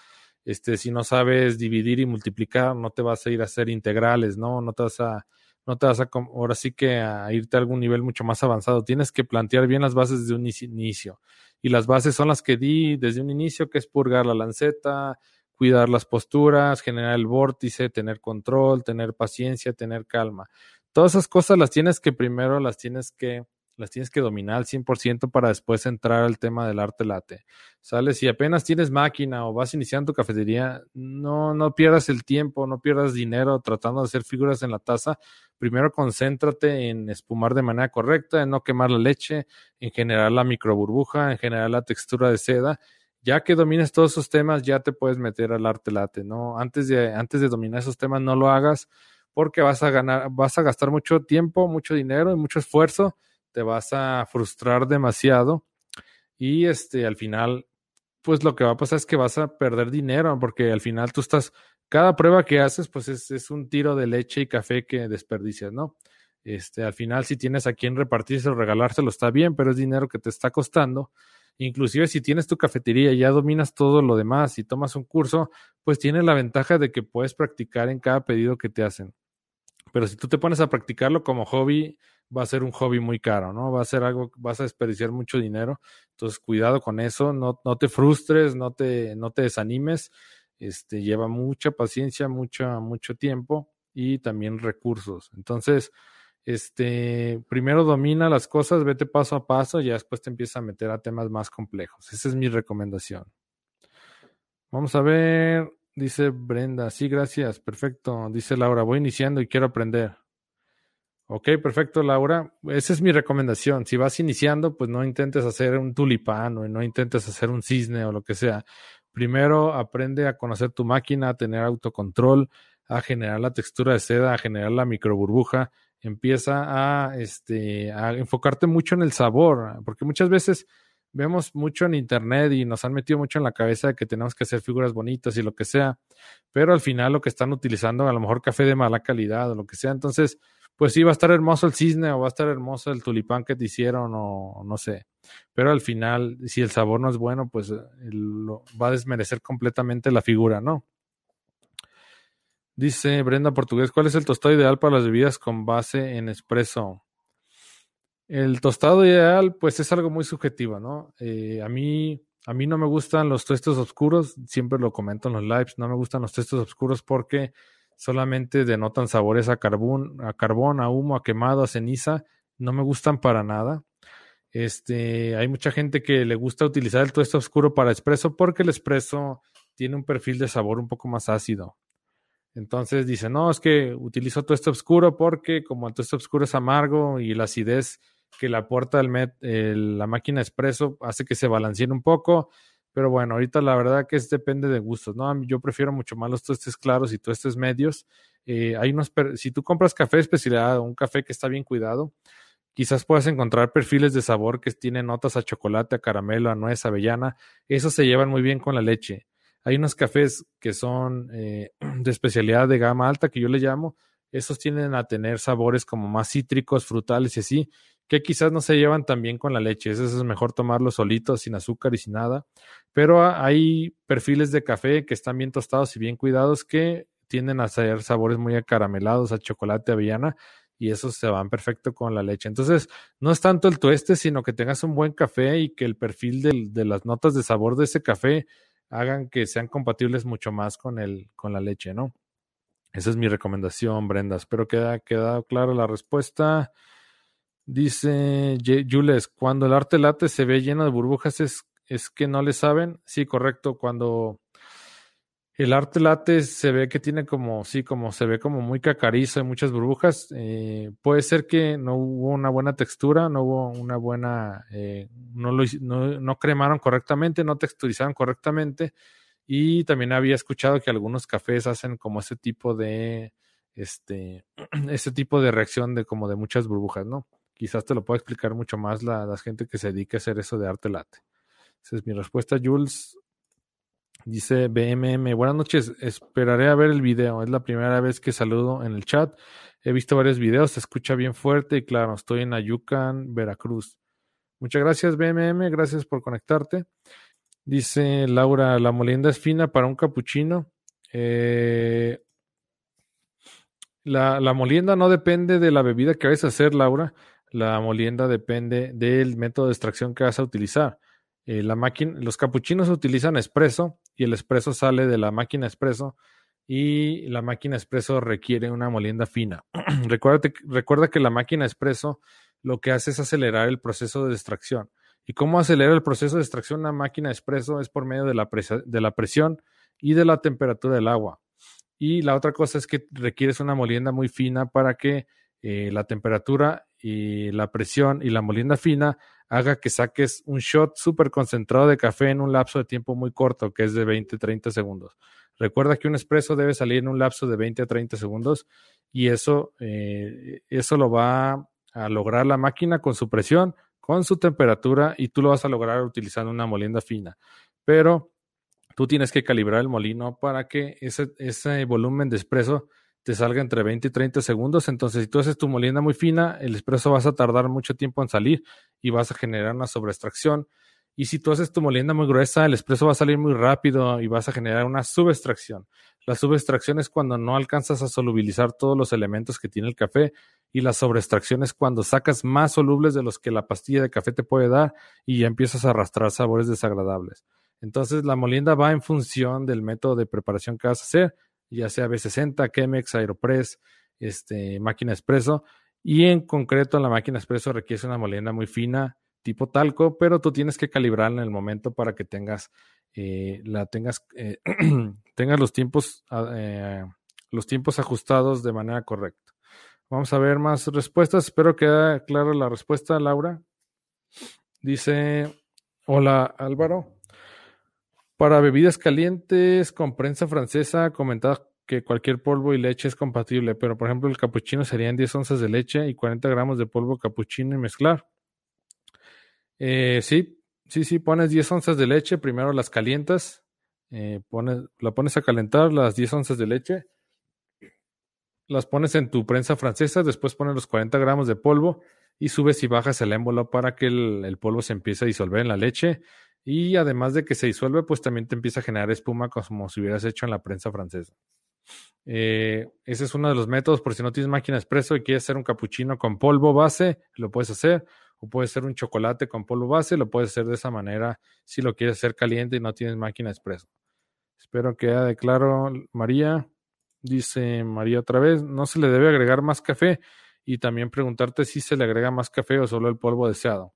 Este, si no sabes dividir y multiplicar, no te vas a ir a hacer integrales, ¿no? No te vas a, no te vas a, ahora sí que a irte a algún nivel mucho más avanzado. Tienes que plantear bien las bases desde un inicio. Y las bases son las que di desde un inicio, que es purgar la lanceta, cuidar las posturas, generar el vórtice, tener control, tener paciencia, tener calma. Todas esas cosas las tienes que primero, las tienes que las tienes que dominar al 100% para después entrar al tema del arte late. ¿Sales? Si apenas tienes máquina o vas iniciando tu cafetería, no, no pierdas el tiempo, no pierdas dinero tratando de hacer figuras en la taza. Primero concéntrate en espumar de manera correcta, en no quemar la leche, en generar la microburbuja, en generar la textura de seda. Ya que domines todos esos temas, ya te puedes meter al arte late, ¿no? Antes de, antes de dominar esos temas, no lo hagas porque vas a ganar, vas a gastar mucho tiempo, mucho dinero y mucho esfuerzo te vas a frustrar demasiado y este al final pues lo que va a pasar es que vas a perder dinero porque al final tú estás cada prueba que haces pues es, es un tiro de leche y café que desperdicias, ¿no? Este, al final si tienes a quien repartirse o regalárselo está bien, pero es dinero que te está costando. Inclusive si tienes tu cafetería y ya dominas todo lo demás y tomas un curso, pues tienes la ventaja de que puedes practicar en cada pedido que te hacen. Pero si tú te pones a practicarlo como hobby, va a ser un hobby muy caro, ¿no? Va a ser algo, vas a desperdiciar mucho dinero. Entonces, cuidado con eso, no, no te frustres, no te, no te desanimes. Este, lleva mucha paciencia, mucho, tiempo y también recursos. Entonces, este, primero domina las cosas, vete paso a paso y después te empieza a meter a temas más complejos. Esa es mi recomendación. Vamos a ver, dice Brenda, sí, gracias, perfecto. Dice Laura, voy iniciando y quiero aprender. Ok, perfecto, Laura. Esa es mi recomendación. Si vas iniciando, pues no intentes hacer un tulipán o no intentes hacer un cisne o lo que sea, primero aprende a conocer tu máquina, a tener autocontrol, a generar la textura de seda, a generar la microburbuja, empieza a, este, a enfocarte mucho en el sabor, porque muchas veces vemos mucho en internet y nos han metido mucho en la cabeza de que tenemos que hacer figuras bonitas y lo que sea, pero al final lo que están utilizando a lo mejor café de mala calidad o lo que sea, entonces pues sí va a estar hermoso el cisne o va a estar hermoso el tulipán que te hicieron o no sé, pero al final si el sabor no es bueno pues lo, va a desmerecer completamente la figura, ¿no? Dice Brenda Portugués, ¿cuál es el tostado ideal para las bebidas con base en espresso? El tostado ideal, pues es algo muy subjetivo, ¿no? Eh, a mí, a mí no me gustan los tostos oscuros, siempre lo comento en los lives, no me gustan los tostos oscuros porque solamente denotan sabores a carbón, a carbón, a humo, a quemado, a ceniza, no me gustan para nada. Este, hay mucha gente que le gusta utilizar el tuesto oscuro para espresso porque el espresso tiene un perfil de sabor un poco más ácido. Entonces dice, no, es que utilizo tueste oscuro porque como el tueste oscuro es amargo y la acidez que le aporta el la máquina expreso hace que se balanceen un poco. Pero bueno, ahorita la verdad que es depende de gustos, ¿no? Yo prefiero mucho más los tuestes claros y tuestes medios. Eh, hay unos, si tú compras café especialidad, un café que está bien cuidado, quizás puedas encontrar perfiles de sabor que tienen notas a chocolate, a caramelo, a nuez, avellana. Esos se llevan muy bien con la leche. Hay unos cafés que son eh, de especialidad de gama alta, que yo le llamo. Esos tienden a tener sabores como más cítricos, frutales y así, que quizás no se llevan tan bien con la leche. Eso es mejor tomarlo solito, sin azúcar y sin nada. Pero hay perfiles de café que están bien tostados y bien cuidados que tienden a ser sabores muy acaramelados, a chocolate, avellana, y esos se van perfecto con la leche. Entonces, no es tanto el tueste, sino que tengas un buen café y que el perfil de las notas de sabor de ese café hagan que sean compatibles mucho más con, el, con la leche, ¿no? Esa es mi recomendación, Brenda. Espero que haya quedado clara la respuesta. Dice Jules, cuando el arte late se ve lleno de burbujas, es, es que no le saben. Sí, correcto. Cuando el arte latte se ve que tiene como, sí, como se ve como muy cacarizo y muchas burbujas. Eh, puede ser que no hubo una buena textura, no hubo una buena, eh, no, lo, no, no, cremaron correctamente, no texturizaron correctamente. Y también había escuchado que algunos cafés hacen como ese tipo de, este, ese tipo de reacción de como de muchas burbujas, ¿no? Quizás te lo pueda explicar mucho más la, la gente que se dedica a hacer eso de arte latte. Esa es mi respuesta, Jules. Dice BMM, buenas noches, esperaré a ver el video. Es la primera vez que saludo en el chat. He visto varios videos, se escucha bien fuerte y claro, estoy en Ayucan, Veracruz. Muchas gracias BMM, gracias por conectarte. Dice Laura, la molienda es fina para un capuchino. Eh, la, la, molienda no depende de la bebida que vayas a hacer, Laura. La molienda depende del método de extracción que vas a utilizar. Eh, la máquina, los capuchinos utilizan espresso y el espresso sale de la máquina espresso y la máquina espresso requiere una molienda fina. recuerda, recuerda que la máquina espresso lo que hace es acelerar el proceso de extracción. ¿Y cómo acelera el proceso de extracción una máquina espresso? Es por medio de la, de la presión y de la temperatura del agua. Y la otra cosa es que requieres una molienda muy fina para que eh, la temperatura y la presión y la molienda fina haga que saques un shot súper concentrado de café en un lapso de tiempo muy corto, que es de 20 30 segundos. Recuerda que un espresso debe salir en un lapso de 20 a 30 segundos y eso, eh, eso lo va a lograr la máquina con su presión, con su temperatura y tú lo vas a lograr utilizando una molienda fina. Pero tú tienes que calibrar el molino para que ese, ese volumen de espresso te salga entre 20 y 30 segundos. Entonces, si tú haces tu molienda muy fina, el espresso vas a tardar mucho tiempo en salir y vas a generar una sobreextracción. Y si tú haces tu molienda muy gruesa, el espresso va a salir muy rápido y vas a generar una subextracción. La subextracción es cuando no alcanzas a solubilizar todos los elementos que tiene el café y la sobreextracción es cuando sacas más solubles de los que la pastilla de café te puede dar y ya empiezas a arrastrar sabores desagradables. Entonces la molienda va en función del método de preparación que vas a hacer ya sea B60, Chemex, Aeropress, este, máquina expreso. Y en concreto, la máquina expreso requiere una molienda muy fina, tipo talco, pero tú tienes que calibrarla en el momento para que tengas, eh, la tengas, eh, tengas los tiempos, ah, eh, los tiempos ajustados de manera correcta. Vamos a ver más respuestas. Espero que clara la respuesta, Laura. Dice, hola Álvaro. Para bebidas calientes con prensa francesa, comentaba que cualquier polvo y leche es compatible, pero por ejemplo el capuchino serían 10 onzas de leche y 40 gramos de polvo capuchino y mezclar. Eh, sí, sí, sí, pones 10 onzas de leche, primero las calientas, eh, la pones a calentar las 10 onzas de leche, las pones en tu prensa francesa, después pones los 40 gramos de polvo y subes y bajas el émbolo para que el, polvo se empiece a disolver en la leche y además de que se disuelve, pues también te empieza a generar espuma como si hubieras hecho en la prensa francesa. Eh, ese es uno de los métodos, por si no tienes máquina expreso y quieres hacer un capuchino con polvo base, lo puedes hacer. O puedes hacer un chocolate con polvo base, lo puedes hacer de esa manera si lo quieres hacer caliente y no tienes máquina expreso. Espero que haya claro, María. Dice María otra vez, no se le debe agregar más café y también preguntarte si se le agrega más café o solo el polvo deseado.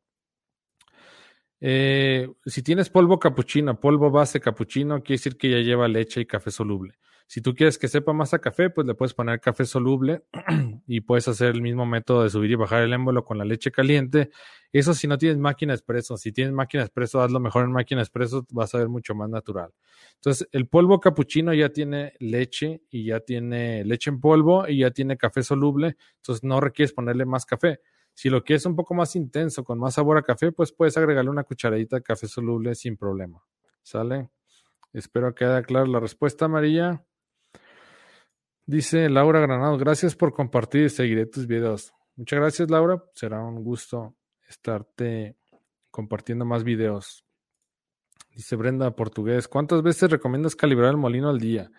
Eh, si tienes polvo capuchino, polvo base capuchino, quiere decir que ya lleva leche y café soluble. Si tú quieres que sepa más a café, pues le puedes poner café soluble y puedes hacer el mismo método de subir y bajar el émbolo con la leche caliente. Eso si no tienes máquina expreso. Si tienes máquina expreso, hazlo mejor en máquina expreso, vas a ver mucho más natural. Entonces, el polvo capuchino ya tiene leche y ya tiene leche en polvo y ya tiene café soluble. Entonces, no requieres ponerle más café. Si lo quieres un poco más intenso, con más sabor a café, pues puedes agregarle una cucharadita de café soluble sin problema. ¿Sale? Espero que haya clara la respuesta, María. Dice Laura Granado, gracias por compartir y seguiré tus videos. Muchas gracias, Laura. Será un gusto estarte compartiendo más videos. Dice Brenda Portugués, ¿cuántas veces recomiendas calibrar el molino al día?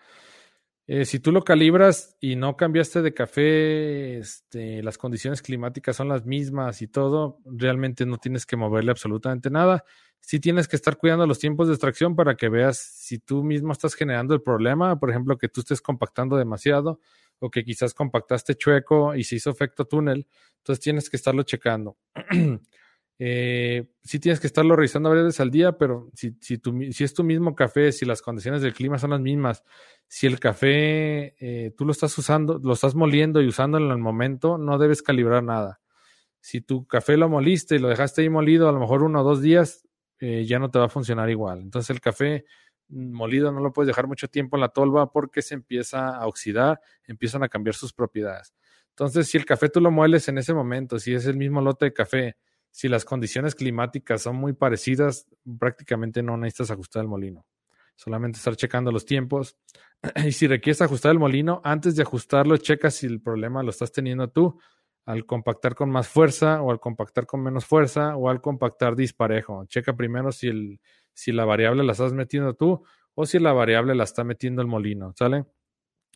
Eh, si tú lo calibras y no cambiaste de café, este, las condiciones climáticas son las mismas y todo, realmente no tienes que moverle absolutamente nada. Sí tienes que estar cuidando los tiempos de extracción para que veas si tú mismo estás generando el problema, por ejemplo, que tú estés compactando demasiado o que quizás compactaste chueco y se hizo efecto túnel, entonces tienes que estarlo checando. Eh, sí tienes que estarlo revisando varias veces al día, pero si, es tu mismo café, si las condiciones del clima son las mismas, si el café eh, tú lo estás usando, lo estás moliendo y usándolo en el momento, no debes calibrar nada. Si tu café lo moliste y lo dejaste ahí molido a lo mejor uno o dos días, eh, ya no te va a funcionar igual. Entonces el café molido no lo puedes dejar mucho tiempo en la tolva porque se empieza a oxidar, empiezan a cambiar sus propiedades. Entonces, si el café tú lo mueles en ese momento, si es el mismo lote de café, si las condiciones climáticas son muy parecidas, prácticamente no necesitas ajustar el molino. Solamente estar checando los tiempos. Y si requieres ajustar el molino, antes de ajustarlo, checa si el problema lo estás teniendo tú al compactar con más fuerza o al compactar con menos fuerza o al compactar disparejo. Checa primero si, el, si la variable la estás metiendo tú o si la variable la está metiendo el molino, ¿sale?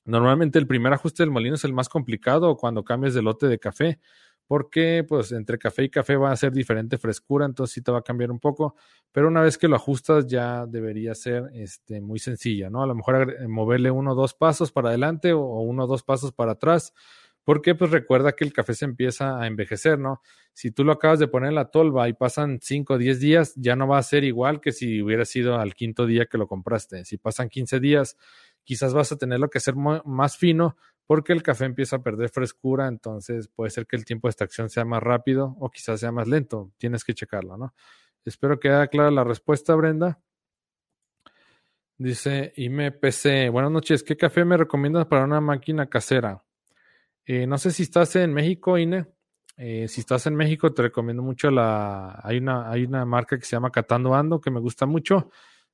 Normalmente el primer ajuste del molino es el más complicado cuando cambias de lote de café, porque pues entre café y café va a ser diferente frescura, entonces sí te va a cambiar un poco, pero una vez que lo ajustas ya debería ser este, muy sencilla, ¿no? A lo mejor moverle uno o dos pasos para adelante o uno o dos pasos para atrás, porque pues recuerda que el café se empieza a envejecer, ¿no? Si tú lo acabas de poner en la tolva y pasan 5 o 10 días, ya no va a ser igual que si hubiera sido al quinto día que lo compraste. Si pasan 15 días, quizás vas a tenerlo que hacer más fino porque el café empieza a perder frescura, entonces puede ser que el tiempo de extracción sea más rápido o quizás sea más lento. Tienes que checarlo, ¿no? Espero que haya clara la respuesta, Brenda. Dice IMPC, buenas noches, ¿qué café me recomiendas para una máquina casera? Eh, no sé si estás en México, Ine. Eh, si estás en México, te recomiendo mucho la. Hay una, hay una marca que se llama Catando Ando que me gusta mucho.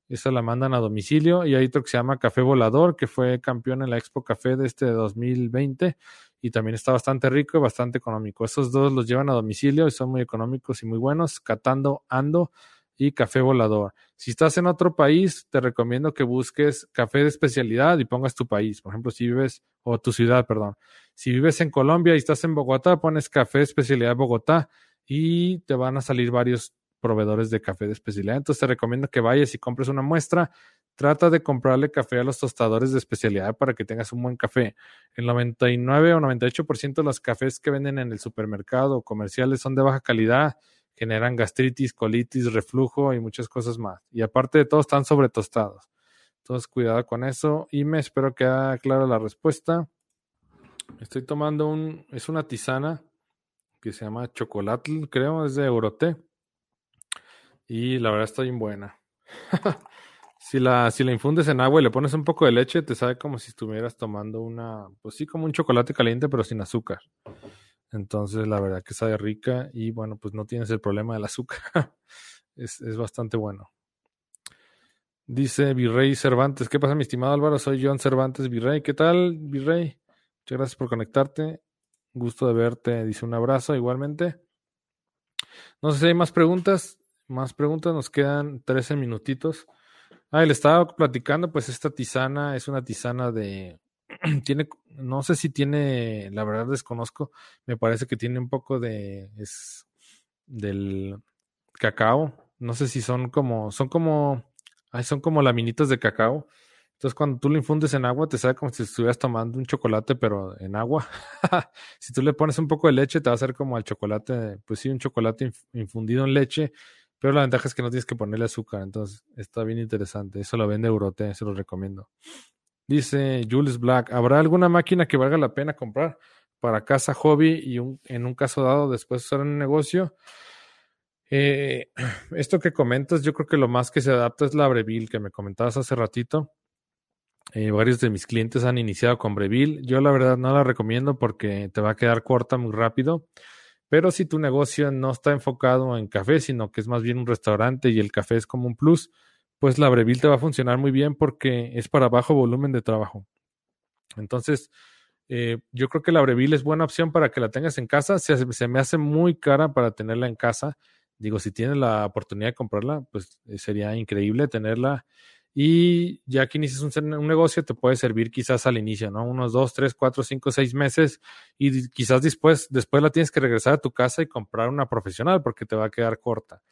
Esa la mandan a domicilio. Y hay otro que se llama Café Volador, que fue campeón en la Expo Café de este 2020. Y también está bastante rico y bastante económico. Esos dos los llevan a domicilio y son muy económicos y muy buenos. Catando Ando y Café Volador. Si estás en otro país, te recomiendo que busques café de especialidad y pongas tu país. Por ejemplo, si vives, o tu ciudad, perdón. Si vives en Colombia y estás en Bogotá, pones café de especialidad Bogotá y te van a salir varios proveedores de café de especialidad. Entonces te recomiendo que vayas y compres una muestra. Trata de comprarle café a los tostadores de especialidad para que tengas un buen café. El 99 o 98% de los cafés que venden en el supermercado o comerciales son de baja calidad, generan gastritis, colitis, reflujo y muchas cosas más. Y aparte de todo, están sobre tostados. Entonces, cuidado con eso. Y me espero que haya clara la respuesta. Estoy tomando un, es una tisana que se llama chocolate, creo, es de Euroté. Y la verdad está bien buena. Si la, si la infundes en agua y le pones un poco de leche, te sabe como si estuvieras tomando una, pues sí, como un chocolate caliente, pero sin azúcar. Entonces, la verdad que sabe rica y bueno, pues no tienes el problema del azúcar. es, es bastante bueno. Dice Virrey Cervantes, ¿qué pasa mi estimado Álvaro? Soy John Cervantes Virrey. ¿Qué tal, Virrey? Muchas gracias por conectarte. Gusto de verte. Dice un abrazo igualmente. No sé si hay más preguntas. Más preguntas. Nos quedan 13 minutitos. Ah, le estaba platicando, pues esta tisana es una tisana de... tiene, no sé si tiene, la verdad desconozco, me parece que tiene un poco de... es del cacao. No sé si son como, son como, ay, son como laminitas de cacao. Entonces, cuando tú lo infundes en agua, te sabe como si estuvieras tomando un chocolate, pero en agua. si tú le pones un poco de leche, te va a hacer como al chocolate, pues sí, un chocolate infundido en leche, pero la ventaja es que no tienes que ponerle azúcar, entonces está bien interesante. Eso lo vende Eurote, se lo recomiendo. Dice Jules Black, ¿habrá alguna máquina que valga la pena comprar para casa, hobby y en un caso dado después usar en un negocio? Eh, esto que comentas, yo creo que lo más que se adapta es la Breville que me comentabas hace ratito. Eh, varios de mis clientes han iniciado con Breville. Yo la verdad no la recomiendo porque te va a quedar corta muy rápido. Pero si tu negocio no está enfocado en café, sino que es más bien un restaurante y el café es como un plus, pues la Breville te va a funcionar muy bien porque es para bajo volumen de trabajo. Entonces, eh, yo creo que la Breville es buena opción para que la tengas en casa. Se, se, me hace muy cara para tenerla en casa. Digo, si tienes la oportunidad de comprarla, pues eh, sería increíble tenerla y ya que inicias un, negocio te puede servir quizás al inicio, ¿no? Unos dos, tres, cuatro, cinco, seis meses y quizás después, después la tienes que regresar a tu casa y comprar una profesional porque te va a quedar corta.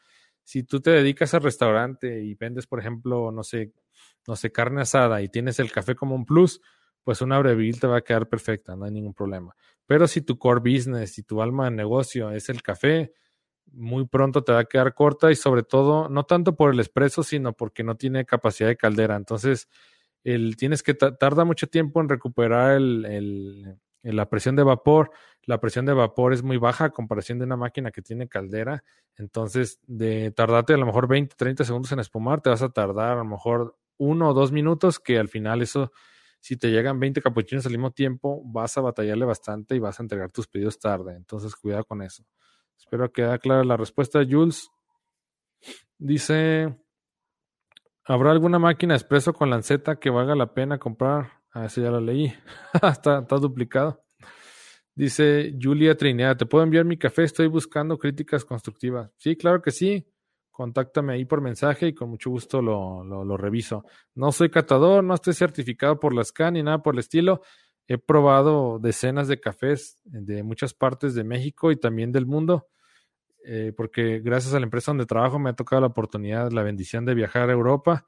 Si tú te dedicas al restaurante y vendes, por ejemplo, no sé, no sé, carne asada y tienes el café como un plus, pues una Breville te va a quedar perfecta, no hay ningún problema. Pero si tu core business y tu alma de negocio es el café, muy pronto te va a quedar corta y sobre todo, no tanto por el expreso, sino porque no tiene capacidad de caldera. Entonces, el, tienes que tarda mucho tiempo en recuperar el, la presión de vapor. La presión de vapor es muy baja a comparación de una máquina que tiene caldera. Entonces, de tardarte a lo mejor 20, 30 segundos en espumar, te vas a tardar a lo mejor uno o dos minutos, que al final eso, si te llegan 20 capuchinos al mismo tiempo, vas a batallarle bastante y vas a entregar tus pedidos tarde. Entonces, cuidado con eso. Espero que quede clara la respuesta. Jules dice: ¿Habrá alguna máquina expreso con lanceta que valga la pena comprar? Ah, sí, ya la leí. está, está duplicado. Dice Julia Trinidad: ¿Te puedo enviar mi café? Estoy buscando críticas constructivas. Sí, claro que sí. Contáctame ahí por mensaje y con mucho gusto lo, lo, lo reviso. No soy catador, no estoy certificado por la SCAN ni nada por el estilo he probado decenas de cafés de muchas partes de México y también del mundo, eh, porque gracias a la empresa donde trabajo me ha tocado la oportunidad, la bendición de viajar a Europa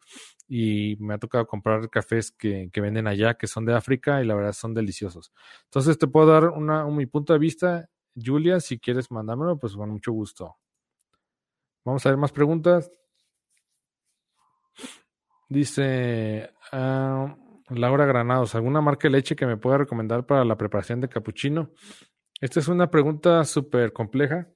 y me ha tocado comprar cafés que, venden allá, que son de África y la verdad son deliciosos. Entonces te puedo dar una, un, mi punto de vista, Julia, si quieres mandármelo, pues con mucho gusto. Vamos a ver más preguntas. Dice, ah, Laura Granados, ¿alguna marca de leche que me pueda recomendar para la preparación de capuchino? Esta es una pregunta súper compleja.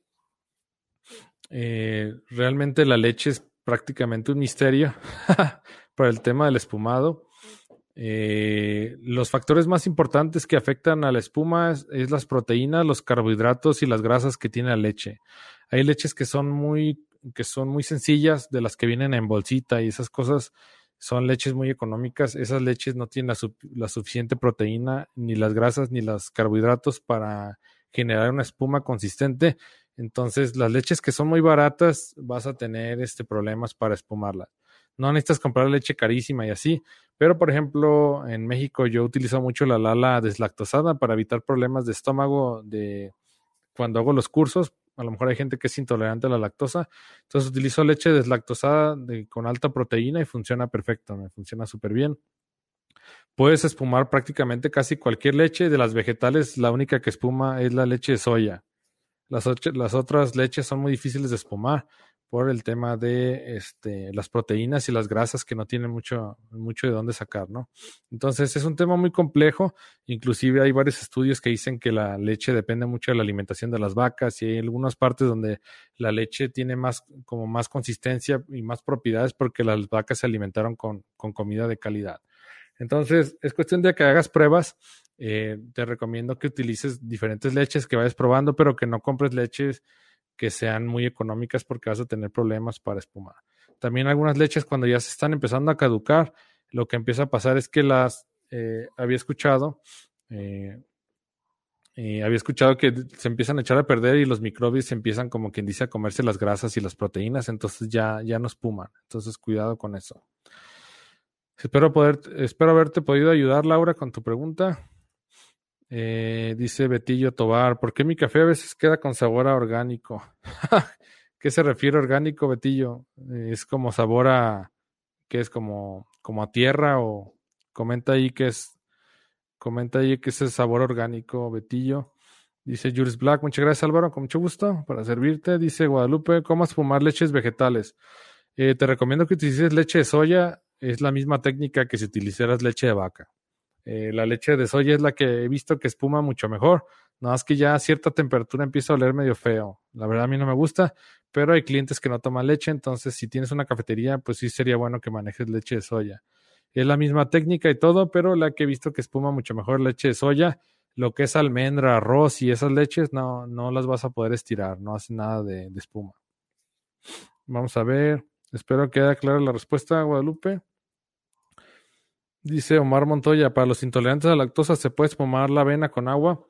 Eh, realmente la leche es prácticamente un misterio para el tema del espumado. Eh, los factores más importantes que afectan a la espuma es, las proteínas, los carbohidratos y las grasas que tiene la leche. Hay leches que son muy, que son muy sencillas, de las que vienen en bolsita y esas cosas son leches muy económicas. Esas leches no tienen la, suficiente proteína, ni las grasas, ni los carbohidratos para generar una espuma consistente. Entonces, las leches que son muy baratas, vas a tener este, problemas para espumarlas. No necesitas comprar leche carísima y así. Pero, por ejemplo, en México yo utilizo mucho la lala deslactosada para evitar problemas de estómago de cuando hago los cursos, a lo mejor hay gente que es intolerante a la lactosa. Entonces utilizo leche deslactosada con alta proteína y funciona perfecto, me funciona súper bien. Puedes espumar prácticamente casi cualquier leche. De las vegetales, la única que espuma es la leche de soya. Las, las otras leches son muy difíciles de espumar por el tema de este, las proteínas y las grasas que no tienen mucho, mucho de dónde sacar, ¿no? Entonces es un tema muy complejo, inclusive hay varios estudios que dicen que la leche depende mucho de la alimentación de las vacas y hay algunas partes donde la leche tiene más, como más consistencia y más propiedades porque las vacas se alimentaron con, con comida de calidad. Entonces es cuestión de que hagas pruebas. Eh, te recomiendo que utilices diferentes leches, que vayas probando, pero que no compres leches que sean muy económicas porque vas a tener problemas para espumar. También algunas leches cuando ya se están empezando a caducar, lo que empieza a pasar es que las eh, había escuchado, eh, había escuchado que se empiezan a echar a perder y los microbios empiezan como quien dice a comerse las grasas y las proteínas, entonces ya, ya no espuman. Entonces cuidado con eso. Espero poder, espero haberte podido ayudar, Laura, con tu pregunta. Eh, dice Betillo Tobar, ¿por qué mi café a veces queda con sabor a orgánico? ¿Qué se refiere orgánico, Betillo? ¿Es como sabor a, que es como, como a tierra o comenta ahí que es, comenta ahí que es el sabor orgánico, Betillo. Dice Jules Black, muchas gracias Álvaro, con mucho gusto para servirte. Dice Guadalupe, ¿cómo fumar leches vegetales? Eh, te recomiendo que utilices leche de soya, es la misma técnica que si utilizaras leche de vaca. Eh, la leche de soya es la que he visto que espuma mucho mejor. Nada más que ya a cierta temperatura empieza a oler medio feo. La verdad a mí no me gusta, pero hay clientes que no toman leche, entonces si tienes una cafetería, pues sí sería bueno que manejes leche de soya. Es la misma técnica y todo, pero la que he visto que espuma mucho mejor leche de soya, lo que es almendra, arroz y esas leches, no, no las vas a poder estirar, no hace nada de, de espuma. Vamos a ver, espero que quede clara la respuesta, Guadalupe. Dice Omar Montoya, para los intolerantes a la lactosa se puede espumar la avena con agua.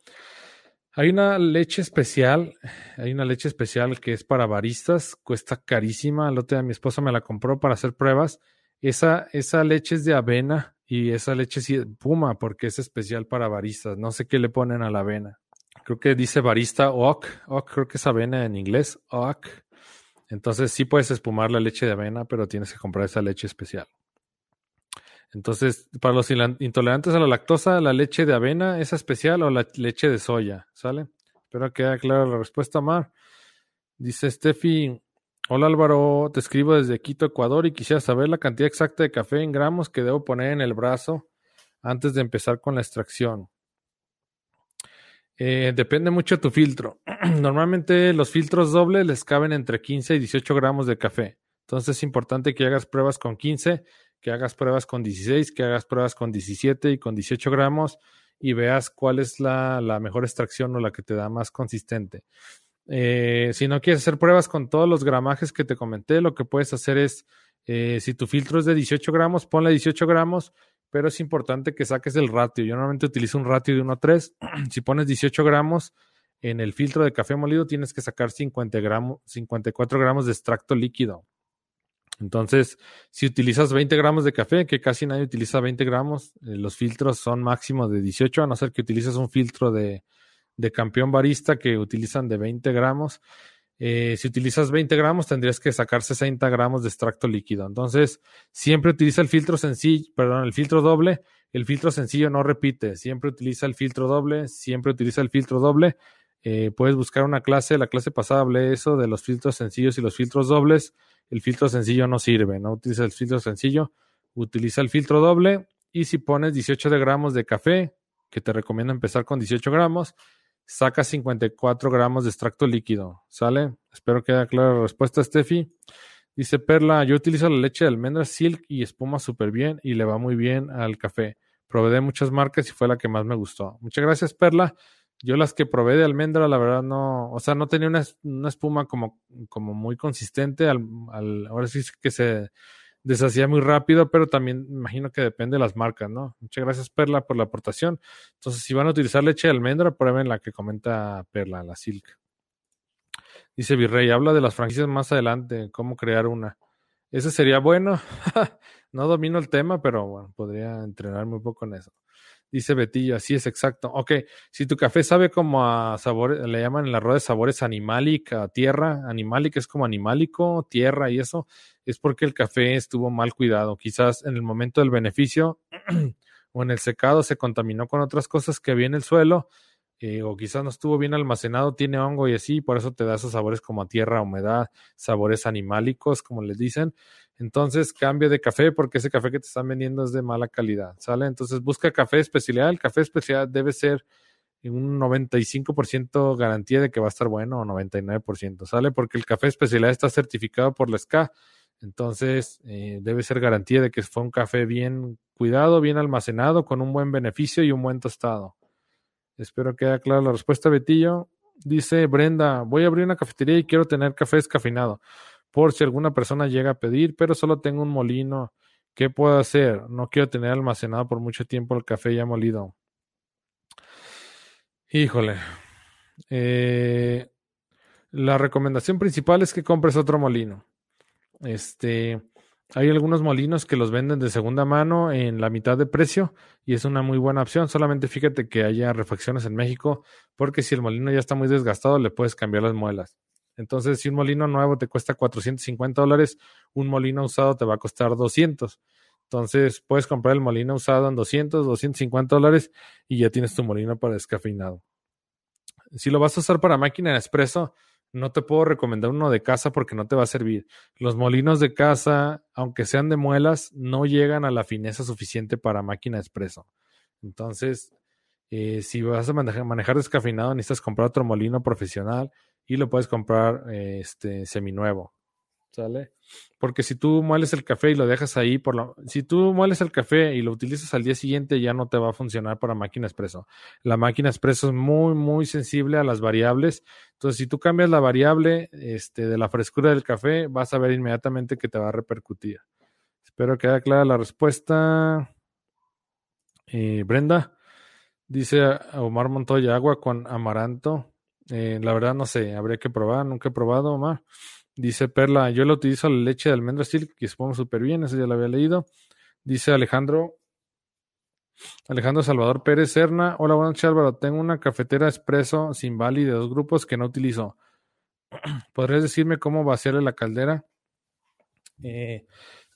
Hay una leche especial, hay una leche especial que es para baristas, cuesta carísima. El otro día mi esposa me la compró para hacer pruebas. Esa, esa leche es de avena y esa leche sí espuma porque es especial para baristas. No sé qué le ponen a la avena. Creo que dice barista oak, oak creo que es avena en inglés, oak. Entonces sí puedes espumar la leche de avena, pero tienes que comprar esa leche especial. Entonces, para los intolerantes a la lactosa, la leche de avena es especial o la leche de soya, ¿sale? Espero que quede clara la respuesta, Mar. Dice Steffi, hola Álvaro, te escribo desde Quito, Ecuador y quisiera saber la cantidad exacta de café en gramos que debo poner en el brazo antes de empezar con la extracción. Eh, depende mucho de tu filtro. Normalmente los filtros dobles les caben entre 15 y 18 gramos de café. Entonces es importante que hagas pruebas con 15 que hagas pruebas con 16, que hagas pruebas con 17 y con 18 gramos y veas cuál es la, mejor extracción o la que te da más consistente. Eh, si no quieres hacer pruebas con todos los gramajes que te comenté, lo que puedes hacer es, eh, si tu filtro es de 18 gramos, ponle 18 gramos, pero es importante que saques el ratio. Yo normalmente utilizo un ratio de 1 a 3. si pones 18 gramos en el filtro de café molido, tienes que sacar 50 gramos, 54 gramos de extracto líquido. Entonces, si utilizas 20 gramos de café, que casi nadie utiliza 20 gramos, eh, los filtros son máximos de 18, a no ser que utilices un filtro de, de campeón barista que utilizan de 20 gramos. Eh, si utilizas 20 gramos, tendrías que sacar 60 gramos de extracto líquido. Entonces, siempre utiliza el filtro sencillo, perdón, el filtro doble. El filtro sencillo no repite, siempre utiliza el filtro doble, siempre utiliza el filtro doble. Eh, puedes buscar una clase, la clase pasada hablé eso de los filtros sencillos y los filtros dobles el filtro sencillo no sirve, no utiliza el filtro sencillo, utiliza el filtro doble y si pones 18 gramos de café, que te recomiendo empezar con 18 gramos, saca 54 gramos de extracto líquido, ¿sale? Espero que haya clara la respuesta, Steffi. Dice Perla, yo utilizo la leche de almendra Silk y espuma súper bien y le va muy bien al café. Probé de muchas marcas y fue la que más me gustó. Muchas gracias, Perla. Yo las que probé de almendra, la verdad no, o sea, no tenía una, una espuma como, como muy consistente. Al, al, ahora sí que se deshacía muy rápido, pero también imagino que depende de las marcas, ¿no? Muchas gracias, Perla, por la aportación. Entonces, si van a utilizar leche de almendra, prueben la que comenta Perla, la Silk. Dice Virrey, habla de las franquicias más adelante, cómo crear una. Ese sería bueno. no domino el tema, pero bueno, podría entrenarme un poco en eso. Dice Betillo, así es exacto. Ok, si tu café sabe como a sabor, le llaman en la rueda de sabores animalic, a tierra, animalic es como animálico, tierra y eso, es porque el café estuvo mal cuidado. Quizás en el momento del beneficio o en el secado se contaminó con otras cosas que había en el suelo eh, o quizás no estuvo bien almacenado, tiene hongo y así, por eso te da esos sabores como a tierra, humedad, sabores animálicos, como les dicen. Entonces, cambia de café porque ese café que te están vendiendo es de mala calidad, ¿sale? Entonces, busca café especial. El café especial debe ser un 95% garantía de que va a estar bueno o 99%, ¿sale? Porque el café especialidad está certificado por la SCA, entonces eh, debe ser garantía de que fue un café bien cuidado, bien almacenado, con un buen beneficio y un buen tostado. Espero que haya clara la respuesta, Betillo. Dice Brenda, voy a abrir una cafetería y quiero tener café escafinado, por si alguna persona llega a pedir, pero solo tengo un molino. ¿Qué puedo hacer? No quiero tener almacenado por mucho tiempo el café ya molido. Híjole. Eh, la recomendación principal es que compres otro molino. Este, hay algunos molinos que los venden de segunda mano en la mitad de precio y es una muy buena opción. Solamente fíjate que haya refacciones en México, porque si el molino ya está muy desgastado, le puedes cambiar las muelas. Entonces, si un molino nuevo te cuesta 450 dólares, un molino usado te va a costar 200. Entonces puedes comprar el molino usado en 200, 250 dólares y ya tienes tu molino para descafeinado. Si lo vas a usar para máquina de espresso, no te puedo recomendar uno de casa porque no te va a servir. Los molinos de casa, aunque sean de muelas, no llegan a la fineza suficiente para máquina de espresso. Entonces, eh, si vas a manejar, descafeinado, necesitas comprar otro molino profesional y lo puedes comprar eh, este seminuevo. ¿Sale? Porque si tú mueles el café y lo dejas ahí, por lo, si tú mueles el café y lo utilizas al día siguiente, ya no te va a funcionar para máquina expreso. La máquina expreso es muy, muy sensible a las variables. Entonces, si tú cambias la variable este, de la frescura del café, vas a ver inmediatamente que te va a repercutir. Espero que haya clara la respuesta. Eh, Brenda dice Omar Montoya, agua con amaranto. Eh, la verdad no sé, habría que probar, nunca he probado, Omar. Dice Perla, yo lo utilizo la leche de almendra silk, que supongo súper bien, eso ya lo había leído. Dice Alejandro, Alejandro Salvador Pérez Serna. Hola, buenas noches Álvaro. Tengo una cafetera expreso sin bali de dos grupos que no utilizo. ¿Podrías decirme cómo vaciarle la caldera? Eh,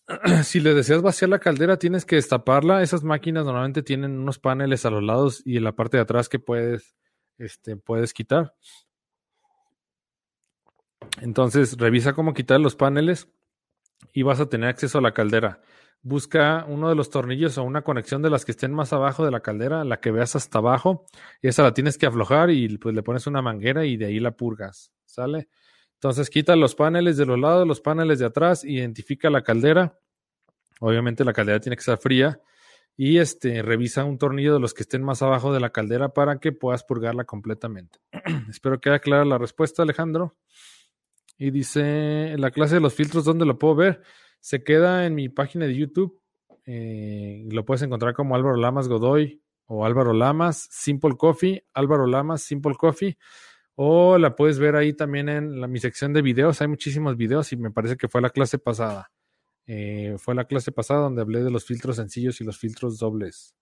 si le deseas vaciar la caldera, tienes que destaparla. Esas máquinas normalmente tienen unos paneles a los lados y en la parte de atrás que puedes, este, puedes quitar. Entonces, revisa cómo quitar los paneles y vas a tener acceso a la caldera. Busca uno de los tornillos o una conexión de las que estén más abajo de la caldera, la que veas hasta abajo, y esa la tienes que aflojar y pues le pones una manguera y de ahí la purgas, ¿sale? Entonces quita los paneles de los lados, los paneles de atrás, identifica la caldera. Obviamente la caldera tiene que estar fría y este revisa un tornillo de los que estén más abajo de la caldera para que puedas purgarla completamente. Espero que haya clara la respuesta, Alejandro. Y dice, la clase de los filtros, ¿dónde lo puedo ver? Se queda en mi página de YouTube. Eh, lo puedes encontrar como Álvaro Lamas Godoy o Álvaro Lamas Simple Coffee, Álvaro Lamas Simple Coffee. O la puedes ver ahí también en mi sección de videos. Hay muchísimos videos y me parece que fue la clase pasada. Eh, fue la clase pasada donde hablé de los filtros sencillos y los filtros dobles.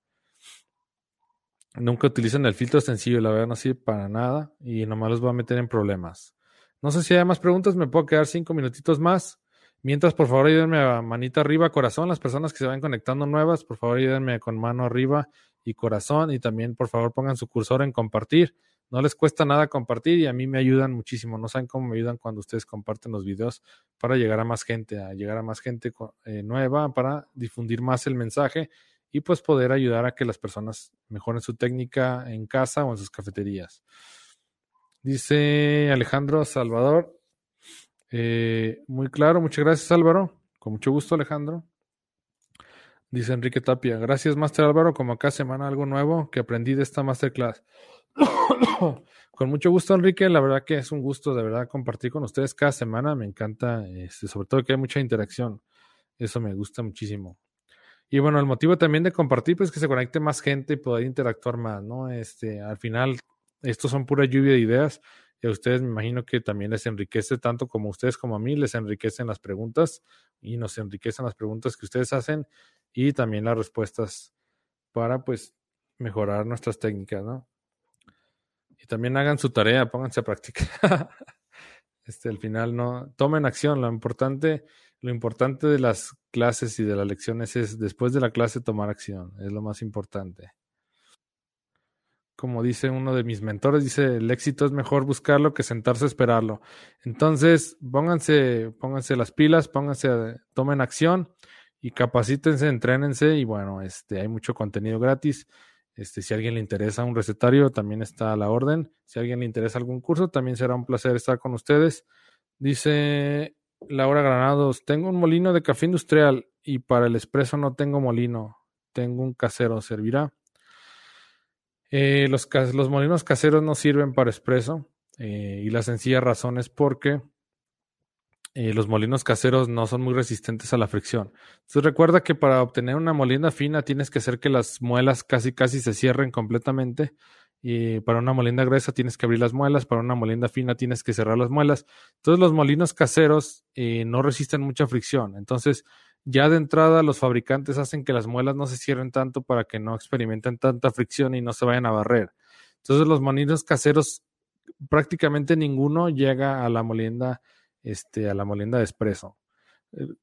Nunca utilizan el filtro sencillo, la verdad no sirve para nada y nomás los voy a meter en problemas. No sé si hay más preguntas, me puedo quedar cinco minutitos más. Mientras, por favor, ayúdenme a manita arriba, corazón. Las personas que se van conectando nuevas, por favor, ayúdenme con mano arriba y corazón. Y también, por favor, pongan su cursor en compartir. No les cuesta nada compartir y a mí me ayudan muchísimo. No saben cómo me ayudan cuando ustedes comparten los videos para llegar a más gente, a llegar a más gente eh, nueva, para difundir más el mensaje y pues poder ayudar a que las personas mejoren su técnica en casa o en sus cafeterías. Dice Alejandro Salvador. Eh, muy claro, muchas gracias Álvaro. Con mucho gusto Alejandro. Dice Enrique Tapia. Gracias Master Álvaro, como cada semana algo nuevo que aprendí de esta masterclass. con mucho gusto Enrique, la verdad que es un gusto de verdad compartir con ustedes cada semana. Me encanta, este, sobre todo que hay mucha interacción. Eso me gusta muchísimo. Y bueno, el motivo también de compartir, pues que se conecte más gente y poder interactuar más, ¿no? Este, al final estos son pura lluvia de ideas y a ustedes me imagino que también les enriquece tanto como a ustedes como a mí, les enriquecen las preguntas y nos enriquecen las preguntas que ustedes hacen y también las respuestas para pues mejorar nuestras técnicas, ¿no? Y también hagan su tarea, pónganse a practicar. este, al final no, tomen acción, lo importante, lo importante de las clases y de las lecciones es después de la clase tomar acción, es lo más importante. Como dice uno de mis mentores, dice, el éxito es mejor buscarlo que sentarse a esperarlo. Entonces, pónganse, pónganse las pilas, pónganse, tomen acción y capacítense, entrénense y bueno, este, hay mucho contenido gratis. Este, si a alguien le interesa un recetario, también está a la orden. Si a alguien le interesa algún curso, también será un placer estar con ustedes. Dice Laura Granados, tengo un molino de café industrial y para el expreso no tengo molino, tengo un casero, ¿servirá? Eh, los, molinos caseros no sirven para expreso eh, y la sencilla razón es porque eh, los molinos caseros no son muy resistentes a la fricción. Entonces recuerda que para obtener una molienda fina tienes que hacer que las muelas casi casi se cierren completamente. Y para una molienda gruesa tienes que abrir las muelas, para una molienda fina tienes que cerrar las muelas. Entonces los molinos caseros eh, no resisten mucha fricción. Entonces ya de entrada los fabricantes hacen que las muelas no se cierren tanto para que no experimenten tanta fricción y no se vayan a barrer. Entonces los molinos caseros prácticamente ninguno llega a la molienda este, a la molienda de espresso.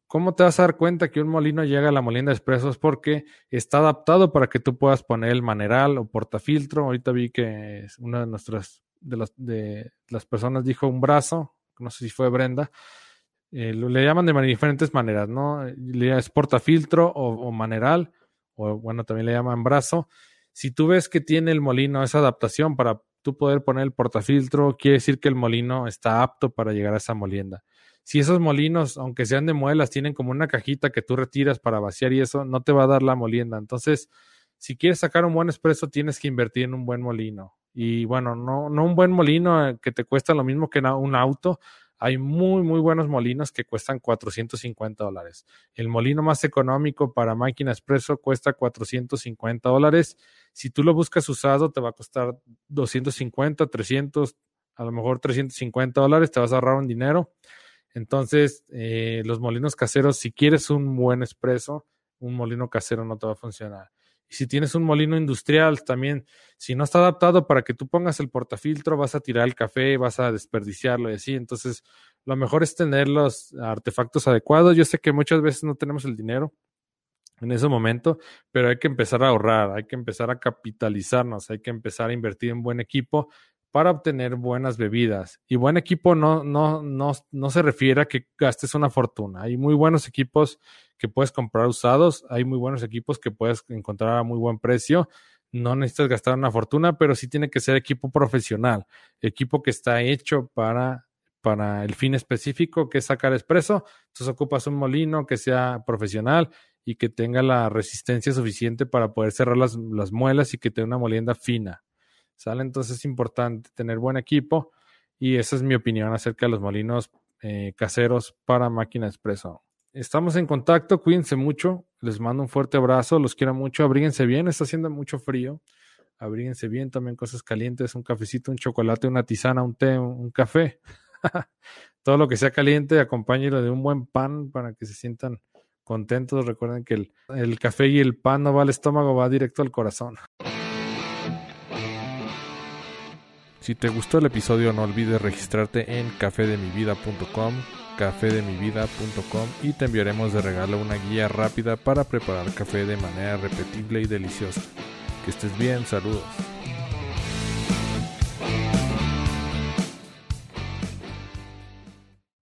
¿Cómo te vas a dar cuenta que un molino llega a la molienda de espresso? Es porque está adaptado para que tú puedas poner el maneral o portafiltro. Ahorita vi que una de nuestras de las, de las personas dijo un brazo, no sé si fue Brenda. Eh, le llaman de diferentes maneras, ¿no? Le es portafiltro o, o maneral, o bueno, también le llaman brazo. Si tú ves que tiene el molino esa adaptación para tú poder poner el portafiltro, quiere decir que el molino está apto para llegar a esa molienda. Si esos molinos, aunque sean de muelas, tienen como una cajita que tú retiras para vaciar y eso, no te va a dar la molienda. Entonces, si quieres sacar un buen expreso, tienes que invertir en un buen molino. Y bueno, no, no un buen molino eh, que te cuesta lo mismo que un auto, hay muy, muy buenos molinos que cuestan 450 dólares. El molino más económico para máquina expreso cuesta 450 dólares. Si tú lo buscas usado, te va a costar 250, 300, a lo mejor 350 dólares, te vas a ahorrar un dinero. Entonces, eh, los molinos caseros, si quieres un buen expreso, un molino casero no te va a funcionar. Y si tienes un molino industrial, también, si no está adaptado para que tú pongas el portafiltro, vas a tirar el café, vas a desperdiciarlo y así. Entonces, lo mejor es tener los artefactos adecuados. Yo sé que muchas veces no tenemos el dinero en ese momento, pero hay que empezar a ahorrar, hay que empezar a capitalizarnos, hay que empezar a invertir en buen equipo para obtener buenas bebidas. Y buen equipo no, no, no, no se refiere a que gastes una fortuna. Hay muy buenos equipos que puedes comprar usados, hay muy buenos equipos que puedes encontrar a muy buen precio. No necesitas gastar una fortuna, pero sí tiene que ser equipo profesional, equipo que está hecho para, para el fin específico que es sacar expreso. Entonces ocupas un molino que sea profesional y que tenga la resistencia suficiente para poder cerrar las, las muelas y que tenga una molienda fina. ¿Sale? Entonces es importante tener buen equipo y esa es mi opinión acerca de los molinos eh, caseros para máquina expreso. Estamos en contacto, cuídense mucho, les mando un fuerte abrazo, los quiero mucho, abríguense bien, está haciendo mucho frío, abríguense bien, también cosas calientes, un cafecito, un chocolate, una tisana, un té, un, café. Todo lo que sea caliente, acompáñelo de un buen pan para que se sientan contentos. Recuerden que el, el café y el pan no va al estómago, va directo al corazón. Si te gustó el episodio no olvides registrarte en cafedemivida.com, cafedemivida.com y te enviaremos de regalo una guía rápida para preparar café de manera repetible y deliciosa. Que estés bien, saludos.